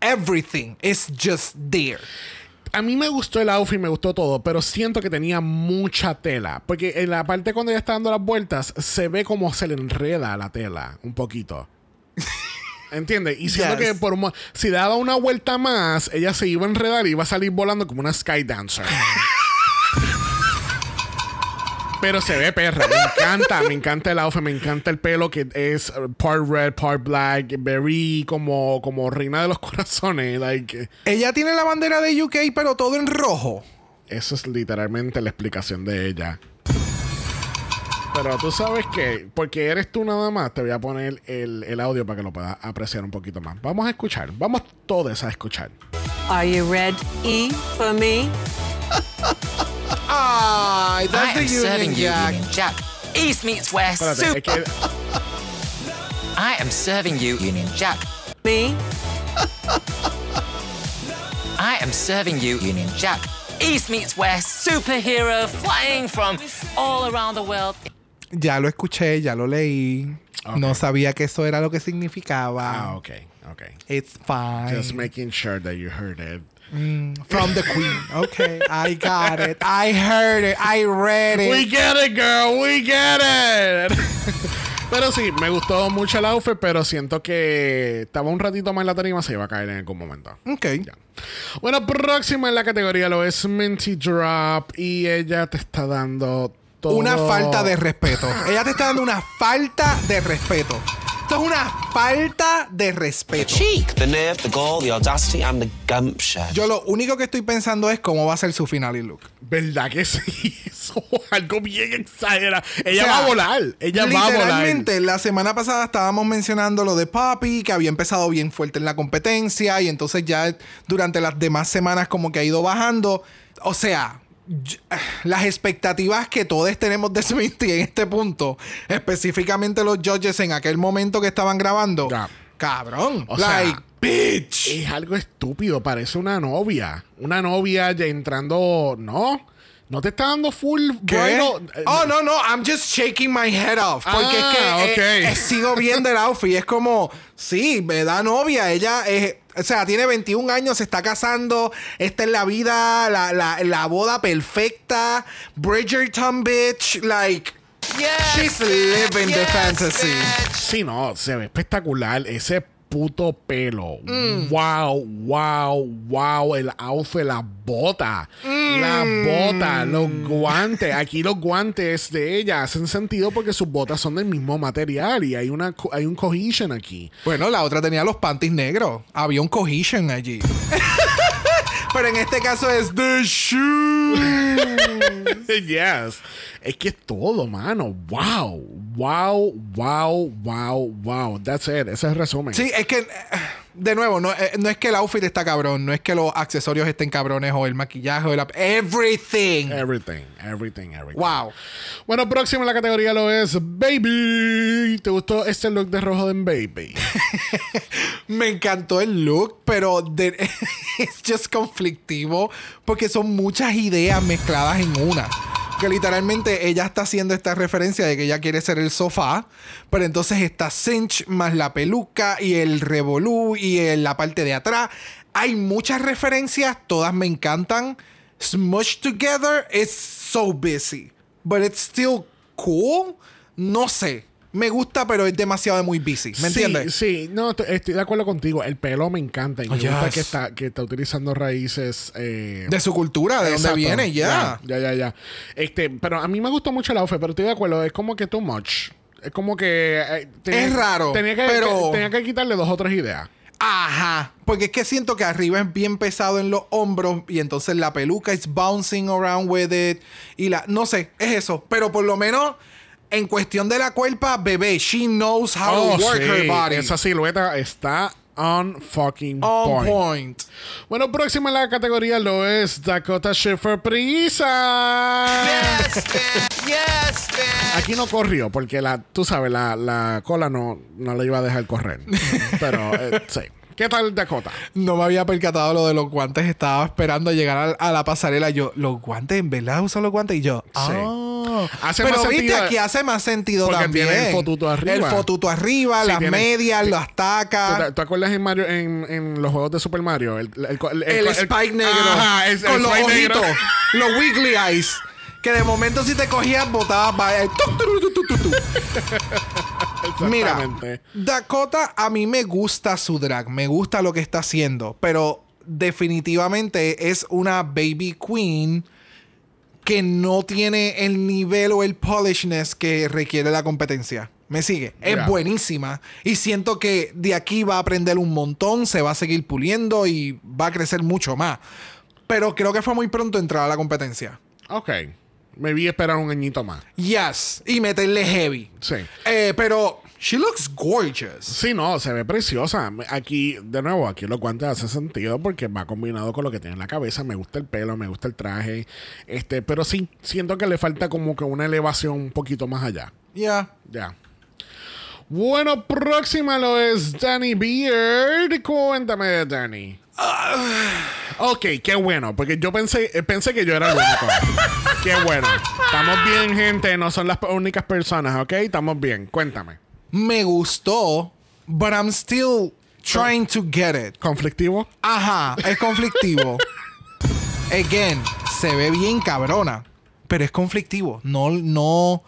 everything is just there. A mí me gustó el outfit, me gustó todo, pero siento que tenía mucha tela. Porque en la parte cuando ella está dando las vueltas, se ve como se le enreda la tela un poquito. <laughs> ¿Entiendes? Y siento Yes. que por si daba una vuelta más, ella se iba a enredar y iba a salir volando como una sky dancer. <laughs> Pero se ve perra, me encanta, me encanta el outfit, me encanta el pelo que es uh, part red, part black, very como, como reina de los <laughs> corazones, like Ella tiene la bandera de UK, pero todo en rojo. eso es literalmente la explicación de ella. Pero tú sabes que, porque eres tú nada más, te voy a poner el, el audio para que lo puedas apreciar un poquito más. Vamos a escuchar, vamos todos a escuchar. Are you ready for me? <laughs> Ay, that's I the am Union serving you, Union Jack. East meets West. Espérate, Super. es que I am serving you, Union Jack. Me? I am serving you, Union Jack. East meets West. Superhero flying from all around the world. Ya lo escuché, ya lo leí. No sabía que eso era lo que significaba. Ah, ok, ok. It's fine. Just making sure that you heard it. From the queen. Okay, I got it. I heard it. I read it. We get it, girl. We get it. <laughs> pero sí, me gustó mucho el outfit, pero siento que estaba un ratito más en la tarima, se iba a caer en algún momento. Ok. Bueno, próxima en la categoría lo es Minty Drop y ella te está dando todo. Una falta de respeto. Ella te está dando una falta de respeto. Esto es una falta de respeto. cheek, the nerve, the gall, the audacity, and the gumption. Yo lo único que estoy pensando es cómo va a ser su final y look. ¿Verdad que sí? <laughs> Eso es algo bien exagerado. Ella O sea, va a volar. Ella va a volar. Literalmente, la semana pasada estábamos mencionando lo de Papi, que había empezado bien fuerte en la competencia y entonces ya durante las demás semanas como que ha ido bajando. O sea, las expectativas que todos tenemos de Smithy en este punto, específicamente los judges en aquel momento que estaban grabando, cabrón, O like, sea, bitch. Es algo estúpido. Parece una novia. Una novia ya entrando. No. No te está dando full. ¿Qué? bridal- eh, Oh, no, no, I'm just shaking my head off. Porque Ah, es que eh, ok. eh, sigo viendo el outfit. Es como, sí, me da novia. Ella es, o sea, tiene 21 años, se está casando. Esta es la vida, la, la, la boda perfecta. Bridgerton, bitch. Like, she's living the fantasy. Sí, no, se ve espectacular. Ese puto pelo. Mm. Wow, wow, wow. El outfit, la bota. La bota, los guantes. Aquí los guantes de ella hacen sentido porque sus botas son del mismo material y hay, una, hay un cohesion aquí. Bueno, la otra tenía los panties negros. Había un cohesion allí. <laughs> Pero en este caso es the shoe. <laughs> yes. Es que es todo, mano. Wow, wow, wow, wow, wow. That's it. Ese es el resumen. Sí, es que, de nuevo, no, eh, no es que el outfit está cabrón, no es que los accesorios estén cabrones o el maquillaje o el... Everything. Everything, everything, everything. Wow. Bueno, próximo en la categoría lo es Baby. ¿Te gustó este look de rojo de Baby? <laughs> Me encantó el look, pero <laughs> es just conflictivo porque son muchas ideas mezcladas en una. Que literalmente ella está haciendo esta referencia de que ella quiere ser el sofá, pero entonces está cinch más la peluca y el revolú y el- la parte de atrás. Hay muchas referencias, todas me encantan. Smushed together is so busy, but it's still cool. No sé. Me gusta, pero es demasiado muy busy. ¿Me Sí, entiendes? Sí, no, estoy de acuerdo contigo. El pelo me encanta. Y me Oh, gusta yes. que está, que está utilizando raíces. eh, De su cultura, de dónde viene, ya. Ya, ya, ya. Este, pero a mí me gustó mucho el outfit, pero estoy de acuerdo. Es como que too much. Es como que. eh, Es raro, Tenía que, pero- que- tenía que quitarle dos o tres ideas. Ajá. Porque es que siento que arriba es bien pesado en los hombros y entonces la peluca es bouncing around with it. Y la. No sé, es eso. Pero por lo menos en cuestión de la cuerpa, bebé, she knows how Oh, to work sí. her body. Esa silueta está on fucking On point. point. Bueno, próxima en la categoría lo es Dakota Schiffer Prisa. Yes, bitch. Yes, bitch. Aquí no corrió porque la, tú sabes, la, la cola no, no la iba a dejar correr. <laughs> Pero eh, sí. ¿Qué tal Dakota? No me había percatado lo de los guantes. Estaba esperando llegar a, la pasarela. Yo, los guantes, en verdad usan los guantes. Y yo, ah. Hace Pero más viste, sentido- aquí hace más sentido Porque también. tiene el fotuto arriba. El fotuto arriba, Sí, las tiene- medias, las ¿Tú, tacas. te- tú acuerdas en Mario en, en los juegos de Super Mario? El, el, el- El, el- Spike negro. Ajá, es- el con los negro. ojitos. <laughs> los Wiggly Eyes. Que de momento si te cogías, botabas. vaya, y Mira. Dakota a mí me gusta su drag, me gusta lo que está haciendo, pero definitivamente es una baby queen que no tiene el nivel o el polishness que requiere la competencia. ¿Me sigue? Es buenísima. Y siento que de aquí va a aprender un montón, se va a seguir puliendo y va a crecer mucho más. Pero creo que fue muy pronto entrar a la competencia. Ok. Me vi esperar un añito más. Yes. Y meterle heavy. Sí. Eh, pero she looks gorgeous. Sí, no, se ve preciosa. Aquí, de nuevo, aquí los guantes hacen sentido porque va combinado con lo que tiene en la cabeza. Me gusta el pelo, me gusta el traje. Este, pero sí, siento que le falta como que una elevación un poquito más allá. Ya. Ya. Bueno, próxima lo es Danny Beard. Cuéntame de Danny. Ok, qué bueno, porque yo pensé, eh, pensé que yo era el único. qué bueno. Estamos bien, gente. No son las únicas personas, ¿ok? Estamos bien. Cuéntame. Me gustó, but I'm still trying to get it. ¿Conflictivo? Ajá, es conflictivo. Again, se ve bien cabrona, pero es conflictivo. No, no.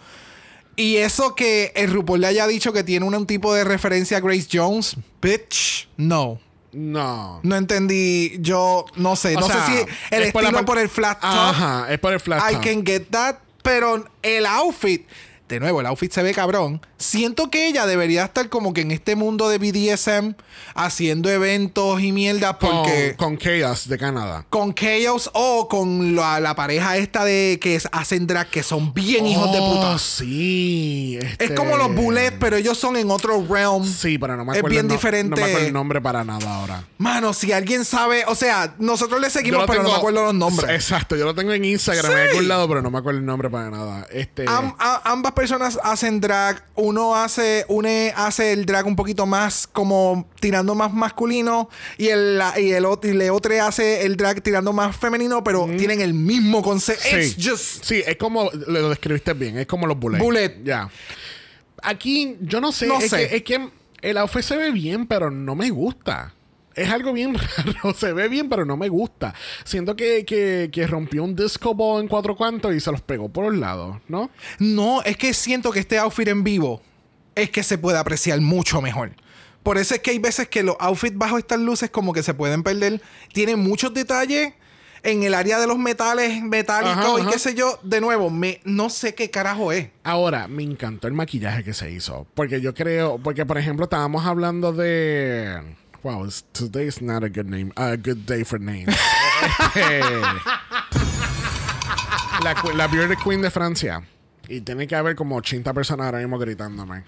Y eso que el RuPaul le haya dicho que tiene un, un tipo de referencia a Grace Jones, bitch, no. No. No entendí, yo no sé, O no sea, sé si el es por la estilo par- por el flat top. Ajá, es por el flat I top. can get that, pero el outfit de nuevo, el outfit se ve cabrón. Siento que ella debería estar como que en este mundo de BDSM haciendo eventos y mierda porque Con, con Chaos de Canadá. con Chaos o con la, la pareja esta de que es- hacen drag que son bien hijos de Oh, puta. Sí. Es este- como los bullets, pero ellos son en otro realm. Sí, pero no me Es acuerdo. bien el no- diferente. No me acuerdo el nombre para nada ahora. Mano, si alguien sabe, o sea, nosotros le seguimos, pero no me acuerdo los nombres. Exacto, yo lo tengo en Instagram en Sí. algún lado, pero no me acuerdo el nombre para nada. Este. Am- a- ambas personas hacen drag. Uno hace, une hace el drag un poquito más como tirando más masculino y el, y el, y el otro hace el drag tirando más femenino, pero tienen el mismo concepto. Sí, just sí, es como lo describiste bien, es como los bullets. Bullet. Ya. Aquí, yo no sé, No es, sé. Que, es que el outfit se ve bien, pero no me gusta. Es algo bien <laughs> raro. Se ve bien, pero no me gusta. Siento que, que, que rompió un disco ball en cuatro cantos y se los pegó por los lados, ¿no? No, es que siento que este outfit en vivo es que se puede apreciar mucho mejor. Por eso es que hay veces que los outfits bajo estas luces como que se pueden perder. Tiene muchos detalles en el área de los metales metálicos Ajá, y ajá. qué sé yo. De nuevo, me, no sé qué carajo es. Ahora, me encantó el maquillaje que se hizo. Porque yo creo, porque por ejemplo, estábamos hablando de. Wow, it's- today is not a good name. A good day for names. <laughs> <laughs> La, la Beauty Queen de Francia. Y tiene que haber como 80 personas ahora mismo gritándome.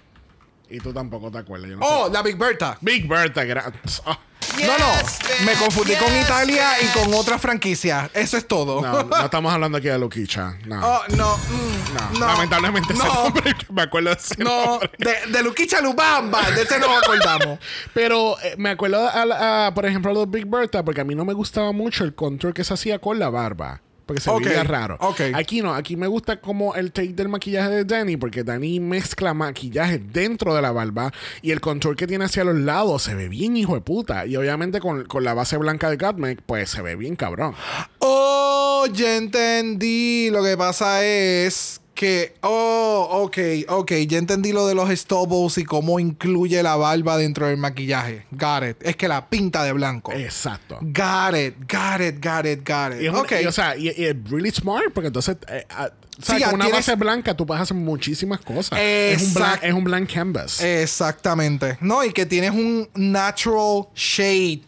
Y tú tampoco te acuerdas. yo no Oh, sé. la Big Bertha. Big Bertha. gra- <laughs> No, no. Me confundí con Italia y con otra franquicia. Eso es todo. no, no <laughs> estamos hablando aquí de Luquicha. No. Oh, no, mm, no. no. Lamentablemente ese No. nombre <laughs> me acuerdo de ese No, nombre. de, de Luquicha Lubamba, de ese no nos acordamos. <laughs> Pero eh, me acuerdo, a la- a, por ejemplo, a los Big Bertha, porque a mí no me gustaba mucho el contour que se hacía con la barba. Porque se Ok, veía raro. ok. Aquí no, aquí me gusta como el take del maquillaje de Danny, porque Danny mezcla maquillaje dentro de la barba y el contour que tiene hacia los lados se ve bien hijo de puta. Y obviamente con, con la base blanca de Gottmik, pues se ve bien cabrón. Oh, ya entendí. Lo que pasa es que. Oh, ok, ok. Ya entendí lo de los stubbles y cómo incluye la barba dentro del maquillaje. Got it. Es que la pinta de blanco. Exacto. Got it, got it, got it, got it. Y es, un- ok. y, o sea, y, es really smart, porque entonces, eh, ah, o sea, Sí, con una tienes- base blanca tú puedes hacer muchísimas cosas. Es un, blank, es un blank canvas. Exactamente. No, y que tienes un natural shade.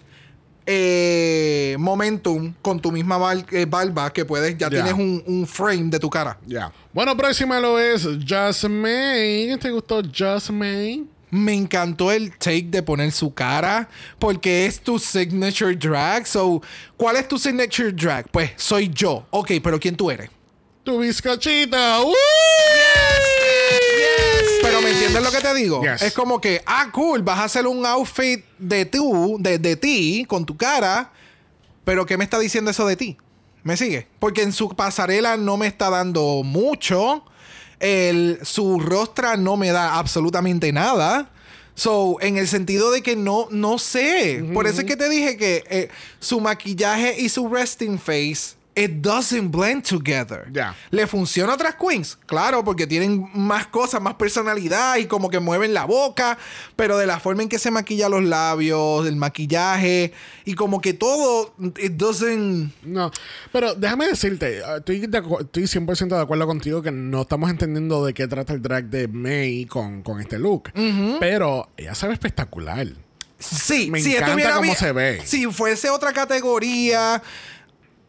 Eh, momentum con tu misma bar- eh, barba que puedes ya tienes un, un frame de tu cara Ya. Bueno, próxima lo es Jasmine. ¿Te gustó Jasmine? Me encantó el take de poner su cara porque es tu signature drag. So, ¿cuál es tu signature drag? Pues soy yo. Ok, pero ¿quién tú eres? Tu bizcochita. ¡Uh! Pero ¿me entiendes lo que te digo? Yes. Es como que, ah, cool, vas a hacer un outfit de tú, de, de ti, con tu cara. Pero ¿qué me está diciendo eso de ti? ¿Me sigue? Porque en su pasarela no me está dando mucho. El, su rostra no me da absolutamente nada. So, en el sentido de que no, no sé. Por eso es que te dije que eh, su maquillaje y su resting face, it doesn't blend together. Ya. ¿Le funciona a otras queens? Claro, porque tienen más cosas, más personalidad y como que mueven la boca, pero de la forma en que se maquilla los labios, el maquillaje y como que todo, it doesn't... No, pero déjame decirte, estoy, de estoy 100% de acuerdo contigo que no estamos entendiendo de qué trata el drag de May con, con este look. Pero ella se ve espectacular. Sí, Me si encanta cómo se ve. Si fuese otra categoría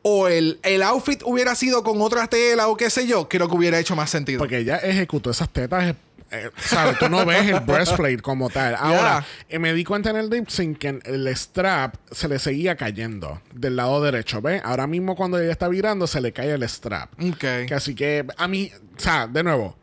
o el, el outfit hubiera sido con otra tela o qué sé yo, creo que hubiera hecho más sentido. Porque ella ejecutó esas tetas. eh, ¿Sabes? Tú no ves el breastplate como tal. Ahora, eh, me di cuenta en el lip sync que el strap se le seguía cayendo del lado derecho. ¿Ves? Ahora mismo cuando ella está virando se le cae el strap. Ok. Que así que a mí, o sea, de nuevo,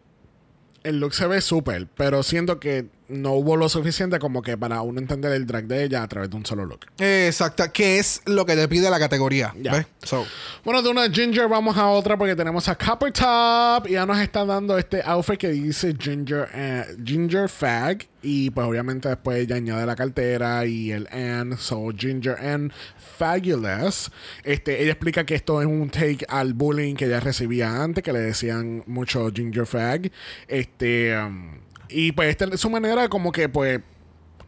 el look se ve súper, pero siento que no hubo lo suficiente como que para uno entender el drag de ella a través de un solo look. Exacto, que es lo que te pide la categoría. Ya. ¿ves? So, Bueno, de una Ginger vamos a otra porque tenemos a Copper Top y ya nos está dando este outfit que dice Ginger, eh, Ginger Fag y pues obviamente después ella añade la cartera y el N, so Ginger and Fabulous. Este, ella explica que esto es un take al bullying que ella recibía antes, que le decían mucho Ginger Fag. Este, um, y pues esta es su manera como que pues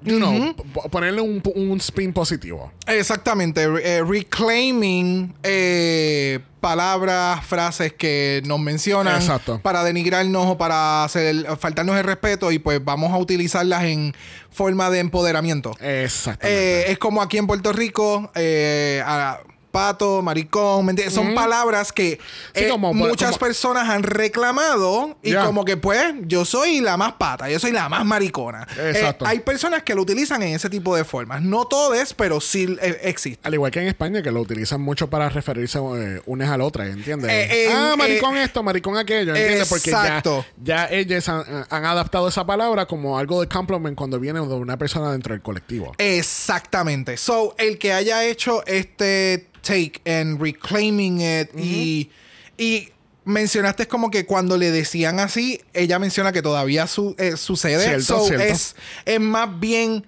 you know, ponerle un, un spin positivo. Exactamente, eh, reclaiming eh, palabras, frases que nos mencionan Exacto. para denigrarnos o para hacer, faltarnos el respeto y pues vamos a utilizarlas en forma de empoderamiento. Exactamente. Eh, es como aquí en Puerto Rico, eh, a- pato, maricón, ¿me entiendes? Son palabras que Sí, eh, como- muchas como- personas han reclamado y como que pues yo soy la más pata, yo soy la más maricona. Exacto. Eh, hay personas que lo utilizan en ese tipo de formas. No todas, pero sí eh, existen. Al igual que en España, que lo utilizan mucho para referirse eh, unas a la otra, ¿entiendes? En- ah, maricón esto, maricón aquello, ¿entiendes? Porque ya, exacto. ya ellos han, han adaptado esa palabra como algo de compliment cuando viene de una persona dentro del colectivo. Exactamente. So, el que haya hecho este take and reclaiming it y, y mencionaste como que cuando le decían así, ella menciona que todavía su- eh, sucede. Cierto, so, cierto. Es, es más bien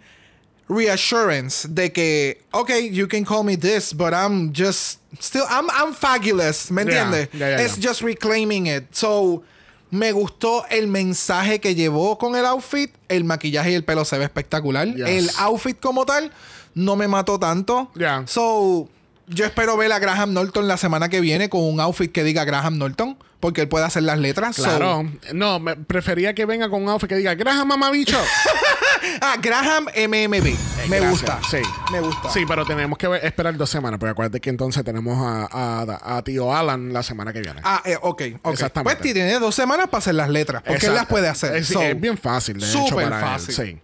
reassurance de que, ok, you can call me this, but I'm just still, I'm, I'm fabulous, ¿me entiendes? yeah, just reclaiming it. So, me gustó el mensaje que llevó con el outfit. El maquillaje y el pelo se ve espectacular. Yes. El outfit como tal no me mató tanto. Yeah. So, yo espero ver a Graham Norton la semana que viene con un outfit que diga Graham Norton. Porque él puede hacer las letras. So- Claro. no, me prefería que venga con un outfit que diga, graja mamabicho. <laughs> ah, Graham MMB. me Gracias. gusta. Sí. Me gusta. Sí, pero tenemos que esperar dos semanas, porque acuérdate que entonces tenemos a, a- a tío Alan la semana que viene. Ah, eh, ok, ok. Exactamente. Pues tiene dos semanas para hacer las letras. Porque él las Exacto. puede hacer. Es, So, es bien fácil, de hecho, súper para él, fácil. sí.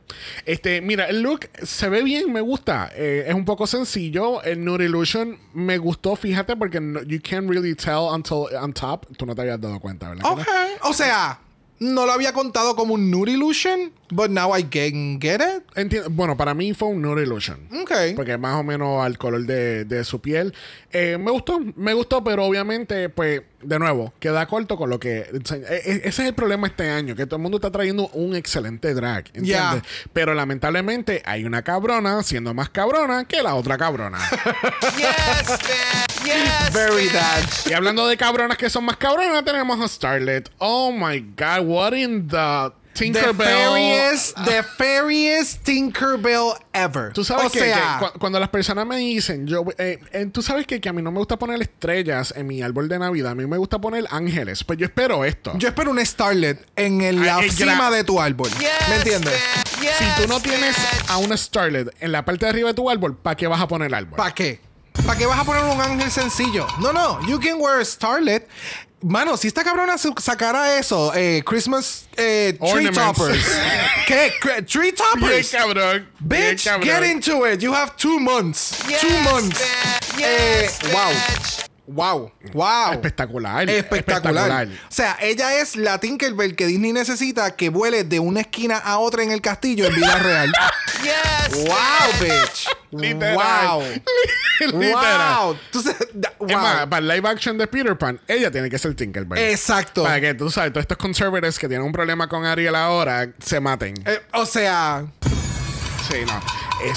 Este, mira, el look se ve bien, me gusta. Eh, es un poco sencillo. El Nude Illusion me gustó, fíjate, porque no- you can't really tell until on top. Tú no te habías dado cuenta, ¿verdad? Ok. O sea, no lo había contado como un nude illusion, but now I can get it. Entiendo. Bueno, para mí fue un Nude Illusion. Ok. Porque más o menos al color de, de su piel. Eh, me gustó, me gustó, pero obviamente, pues, de nuevo, queda corto con lo que. E- e- ese es el problema este año, que todo el mundo está trayendo un excelente drag. ¿Entiendes? Pero lamentablemente hay una cabrona siendo más cabrona que la otra cabrona. <laughs> Yes, man. Yes. Very man. y hablando de cabronas que son más cabronas, tenemos a Starlet. Oh my god, what in The Tinkerbell. fairiest, the fairiest Tinkerbell ever. Tú sabes o que, sea, que cu- cuando las personas me dicen, yo, eh, eh, tú sabes que, que a mí no me gusta poner estrellas en mi árbol de Navidad, a mí me gusta poner ángeles. Pues yo espero esto. yo espero un Starlet en el- la Ah, el cima de tu árbol. Yes, ¿Me entiendes? Yes, si tú no tienes bitch. a una Starlet en la parte de arriba de tu árbol, ¿para qué vas a poner el árbol? ¿Para qué? ¿Para qué vas a poner un ángel sencillo? No, no. You can wear a Starlet. Mano, si esta cabrona sacara eso, eh, Christmas eh, tree toppers. <laughs> ¿Qué? ¿Tree Bien toppers? bien Bitch, cabrón. get into it. You have two months. Yes, two months. Eh, Yes, wow. bitch. Wow. Wow. Espectacular. Espectacular. O sea, ella es la Tinkerbell que Disney necesita que vuele de una esquina a otra en el castillo en vida real. <laughs> Yes. wow, bitch. Literal. Wow. <laughs> Literal. Wow. Entonces, da- Es más, wow. para el live action de Peter Pan, ella tiene que ser Tinkerbell. Exacto. Para que tú sabes, todos estos conservatives que tienen un problema con Ariel ahora se maten. Eh, o sea, Sí, no.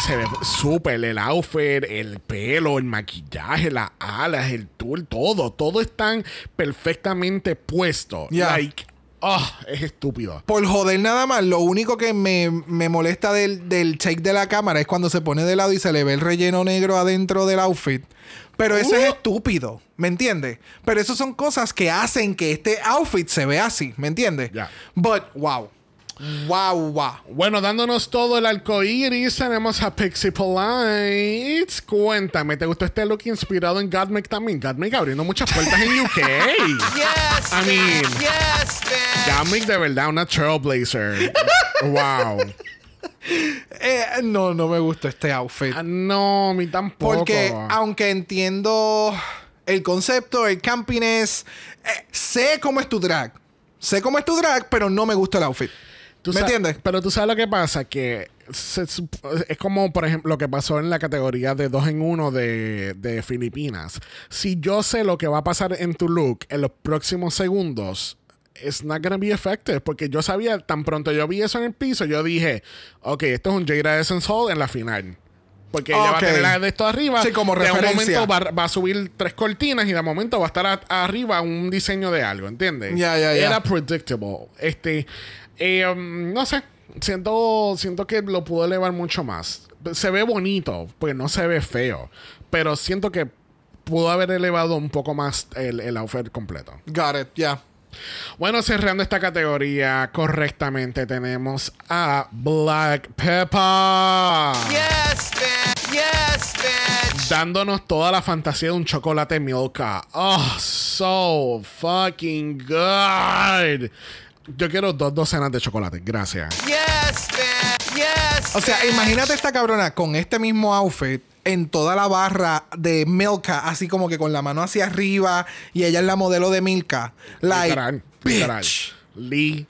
Se ve súper el outfit, el pelo, el maquillaje, las alas, el tool, todo. Todo están perfectamente puesto. Like, oh, es estúpido. por joder nada más, lo único que me, me molesta del, del take de la cámara es cuando se pone de lado y se le ve el relleno negro adentro del outfit. Pero eso Uh. es estúpido, ¿me entiendes? Pero eso son cosas que hacen que este outfit se vea así, ¿me entiendes? But, wow. Wow, wow. Bueno, dándonos todo el arco iris, tenemos a Pixie Polites. Cuéntame, ¿te gustó este look inspirado en Godmik también? Godmik abriendo muchas puertas en UK. <laughs> Yes. I mean, man. Yes, man. Godmik de verdad, una trailblazer. wow. <laughs> Eh, no, no me gustó este outfit. Ah, no, a mí tampoco. Porque aunque entiendo el concepto, el campiness, eh, sé cómo es tu drag. Sé cómo es tu drag, pero no me gusta el outfit. Tú ¿Me entiendes? Pero tú sabes lo que pasa, que se es como, por ejemplo, lo que pasó en la categoría de dos en uno de, de Filipinas. Si yo sé lo que va a pasar en tu look en los próximos segundos, it's not gonna be effective. Porque yo sabía, tan pronto yo vi eso en el piso, yo dije, ok, esto es un Jada Essence Hall en la final. Porque ella va a tener la de esto arriba. Sí, como de un referencia. momento va, va a subir tres cortinas y de momento va a estar a- arriba un diseño de algo, ¿entiendes? Ya, ya, ya. Era predictable. Este, eh, um, no sé. siento, siento que lo pudo elevar mucho más. Se ve bonito, pues no se ve feo. Pero siento que pudo haber elevado un poco más el, el outfit completo. Got it, yeah. Bueno, cerrando esta categoría correctamente, tenemos a Black Pepper. Yes, bitch. Yes, bitch. Dándonos toda la fantasía de un chocolate Milka. Oh, so fucking good. Yo quiero dos docenas de chocolate. Gracias. Yes, bitch. Yes. O sea, imagínate esta cabrona con este mismo outfit en toda la barra de Milka, así como que con la mano hacia arriba y ella es la modelo de Milka. Like, Literal. Literal.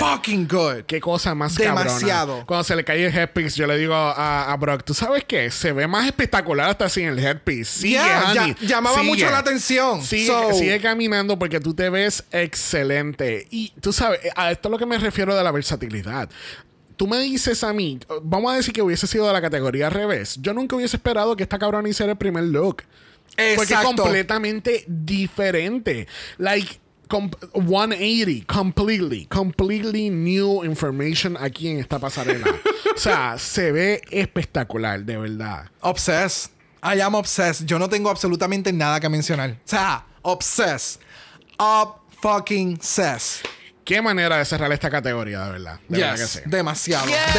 Fucking good. Qué cosa más Demasiado. cabrona. Cuando se le cae el headpiece, yo le digo a, a Brock, ¿tú sabes qué? Se ve más espectacular hasta sin el headpiece. Sigue, Yeah, honey. ya- llamaba Sigue. mucho la atención. Sigue, So- sigue caminando porque tú te ves excelente. Y tú sabes, a esto es lo que me refiero de la versatilidad. Tú me dices a mí, vamos a decir que hubiese sido de la categoría al revés. Yo nunca hubiese esperado que esta cabrona hiciera el primer look. Porque es Exacto. completamente diferente. Like, com- 180, completely, completely new information aquí en esta pasarela. <laughs> o sea, se ve espectacular, de verdad. Obsessed. I am obsessed. Yo no tengo absolutamente nada que mencionar. O sea, obsessed. Up fucking cess. Qué manera de cerrar esta categoría, de verdad. De verdad que sí. Demasiado. Yes,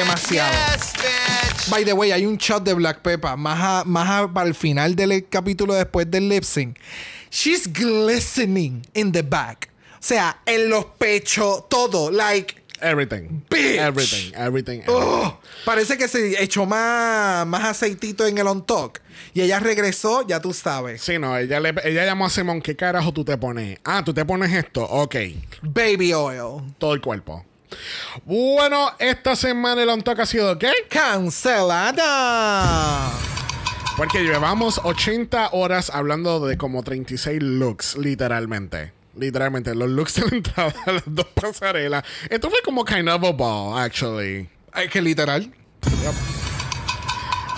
Demasiado. Yes, bitch. By the way, hay un shot de Black Pepper más, a- más a- para el final del capítulo después del lip sync. She's glistening in the back. O sea, en los pechos, todo. Like, Everything. Bitch. Everything, everything. oh, parece que se echó más, más aceitito en el on top. Y ella regresó, ya tú sabes. Sí, no, ella, le, ella llamó a Simón, ¿qué carajo tú te pones? Ah, tú te pones esto, ok. Baby oil. Todo el cuerpo. Bueno, esta semana el on talk ha sido ¿qué? Cancelada. Porque llevamos 80 horas hablando de como 36 looks, literalmente. Literalmente, los looks <laughs> de la entrada, las dos pasarelas. Esto fue como kind of a ball, actually. Es que literal.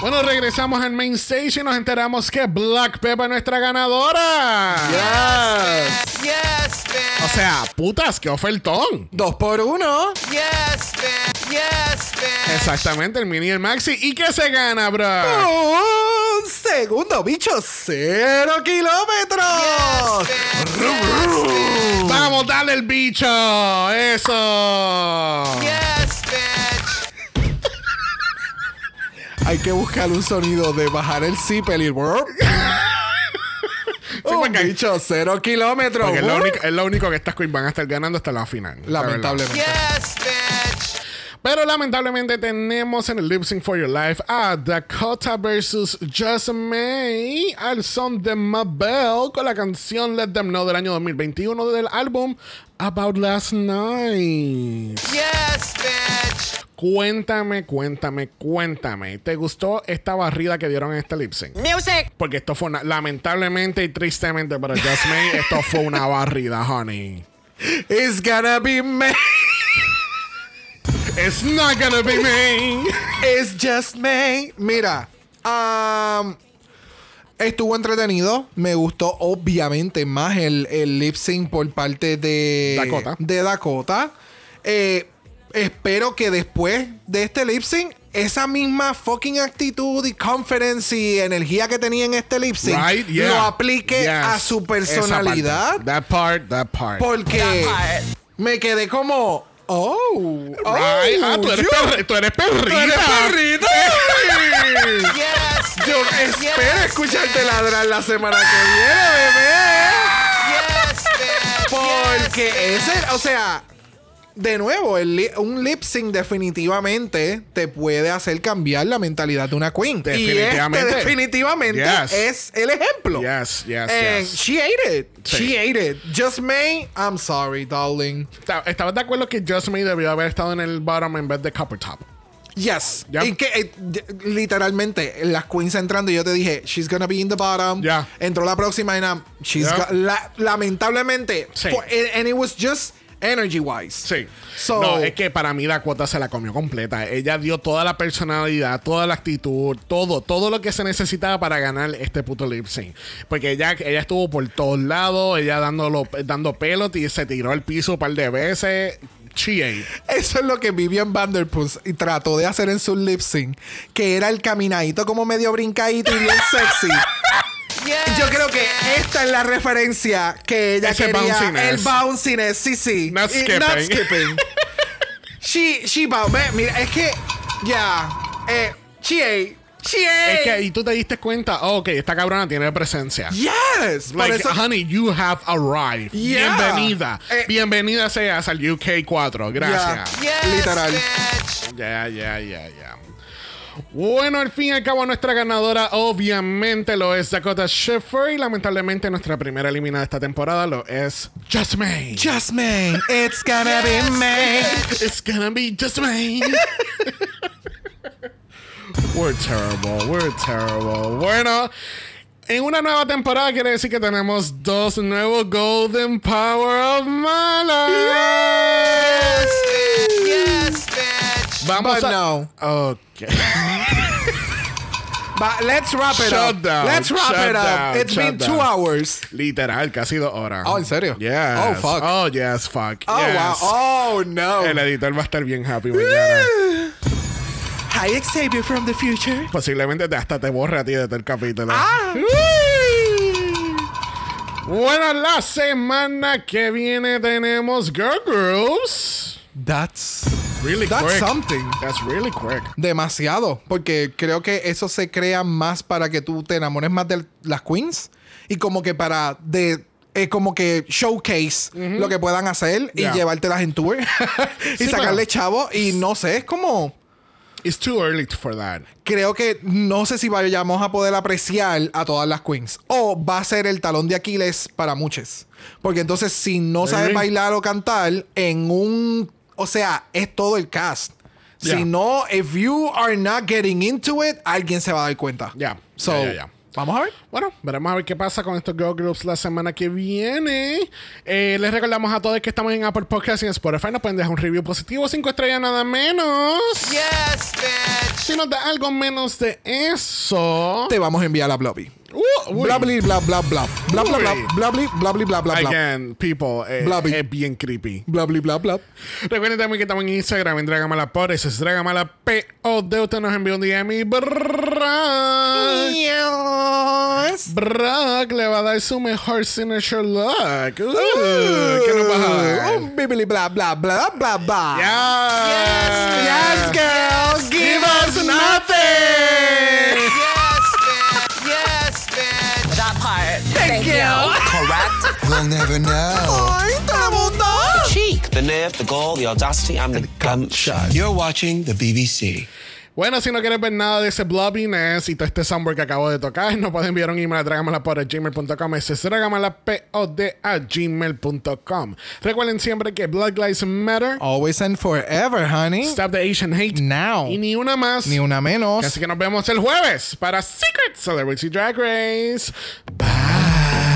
Bueno, regresamos al main stage y nos enteramos que Black Pepper es nuestra ganadora. Yes. Yes, bitch. O sea, putas, qué ofertón. Dos por uno. Yes, bitch. Yes, bitch. Exactamente, el mini y el maxi. ¿Y qué se gana, bro? Un segundo bicho, cero kilómetros. Vamos, dale el bicho. Eso. Yes, bitch. Hay que buscar un sonido de bajar el zipper y burp. Un porque- bicho, cero kilómetros. Porque es lo, único, es lo único que estas queens van a estar ganando hasta la final. la. Lamentablemente. Yes, bitch. Pero lamentablemente tenemos en el Lip Sync for Your Life a Dakota versus Just May al son de Mabel con la canción Let Them Know del año 2021 del álbum About Last Night. Yes, bitch. Cuéntame, cuéntame, cuéntame. ¿Te gustó esta barrida que dieron en este lip sync? Music! Porque esto fue una, lamentablemente y tristemente para Just May, esto fue una barrida, honey. It's gonna be me. It's not gonna be me. It's just me. Mira, um, estuvo entretenido. Me gustó, obviamente, más el, el lip sync por parte de Dakota. De Dakota. Eh, espero que después de este lip sync, esa misma fucking actitud y confidence y energía que tenía en este lip sync Right? Yeah. lo aplique Yes. a su personalidad. parte. That part, that part. Porque me quedé como. Oh, oh, Right. Ah, tú eres, yo- perri- tú eres perrita. ¡Tú eres perrita! <laughs> Yes, Yo espero Yes, escucharte ladrar la semana que viene, bebé. Yes, bitch. Porque ese, o sea, de nuevo, el li- un lip sync definitivamente te puede hacer cambiar la mentalidad de una queen. Definitivamente. Y este definitivamente Yes. es el ejemplo. Yes, yes, And yes. she ate it. Sí. She ate it. Just May, I'm sorry, darling. Ta- ¿Estabas de acuerdo que Just Me debió haber estado en el bottom en vez de Copper Top? Yes. Yep. Y que eh, literalmente las queens entrando y yo te dije, she's gonna be in the bottom. Yeah. Entró la próxima y she's Yep. la- lamentablemente Sí. for- and, and it was just energy wise. Sí. So- no, es que para mí la cuota se la comió completa. Ella dio toda la personalidad, toda la actitud, todo, todo lo que se necesitaba para ganar este puto lip sync. Porque ella, ella estuvo por todos lados, ella dándolo, dando pelot y se tiró al piso un par de veces. Chie. Eso es lo que Vivian Vanderpuss y trató de hacer en su lip sync, que era el caminadito como medio brincadito y bien sexy. <laughs> Yo creo que esta es la referencia que ella Ese quería. bounciness. El bounciness, sí, sí. Not Y- skipping. Not skipping. <laughs> she, she ve, Mira, es que. Ya. eh, Chie. Chie. Es que y tú te diste cuenta, oh, ok, esta cabrona tiene presencia. Yes. Por Like, eso- honey, you have arrived. Yeah. Bienvenida. Eh. Bienvenida seas al UK 4. Gracias. Literal. Ya, ya, ya, ya. Bueno, al fin y al cabo, nuestra ganadora obviamente lo es Dakota Schiffer y lamentablemente nuestra primera eliminada de esta temporada lo es Jasmine. Jasmine, it's gonna be me. It's gonna be Jasmine. <laughs> we're terrible, we're terrible. Bueno, en una nueva temporada quiere decir que tenemos dos nuevos Golden Power of Mala. Yes, bitch. Vamos But a. no. Ok. <laughs> But let's wrap it Shut up. down, Let's wrap it up. down, It's been two hours. Literal, casi dos horas. Oh, ¿en serio? Yes. Oh, fuck. Oh, yes, fuck. Oh, yes. wow. Oh, no. El editor va a estar bien happy mañana. <sighs> Hi, Xavier from the future. Posiblemente te- hasta te borre a ti de todo el capítulo. Ah. Bueno, la semana que viene tenemos Girl Groups. That's Really That's quick. something. That's really quick. demasiado. Porque creo que eso se crea más para que tú te enamores más de las queens. Y como que para de. eh, como que showcase lo que puedan hacer Yeah. y llevártelas en tour <laughs> y Sí, sacarle chavo. Y no sé, es como. It's too early for that. creo que no sé si vayamos a poder apreciar a todas las queens. O va a ser el talón de Aquiles para muchos. Porque entonces, si no sabes bailar o cantar en un. O sea, es todo el cast. Yeah. Si no, if you are not getting into it, alguien se va a dar cuenta. Ya. So, Ya, ya, ya. vamos a ver. Bueno, veremos a ver qué pasa con estos Girl Groups la semana que viene. Eh, les recordamos a todos que estamos en Apple Podcasts y en Spotify. Nos pueden dejar un review positivo, cinco estrellas nada menos. Yes, bitch. Si nos da algo menos de eso. Te vamos a enviar a Blobby. Bla bla bla bla bla. Bla bla bla. Bla bla bla bla bla bla. Again, people, eh, es bien creepy. Bla bla bla bla. Recuerden también que estamos en Instagram, en Dragamala Pod, ese es Dragamala POD. Usted nos envió un DM y Brock, le va a dar su mejor signature look. Uh, ¿Qué nos vas a dar? Un bibili bla bla bla bla bla. Yes, Yes, girls, give us nothing. Thank <laughs> you. Correct. We'll never know. Ay, te botó. Cheek, the nerve, the gall, the audacity, and the gumption. You're watching the BBC. Bueno, si no quieres ver nada de ese blobbiness y todo este soundboard que acabo de tocar, nos pueden enviar un email a dragamalapod.gmail.com. Es dragamalapod a gmail.com. Recuerden siempre que Blood Lives Matter. Always and forever, honey. Stop the Asian hate. Now. Y ni una más. Ni una menos. Así que nos vemos el jueves para Secret Celebrity Drag Race. Bye.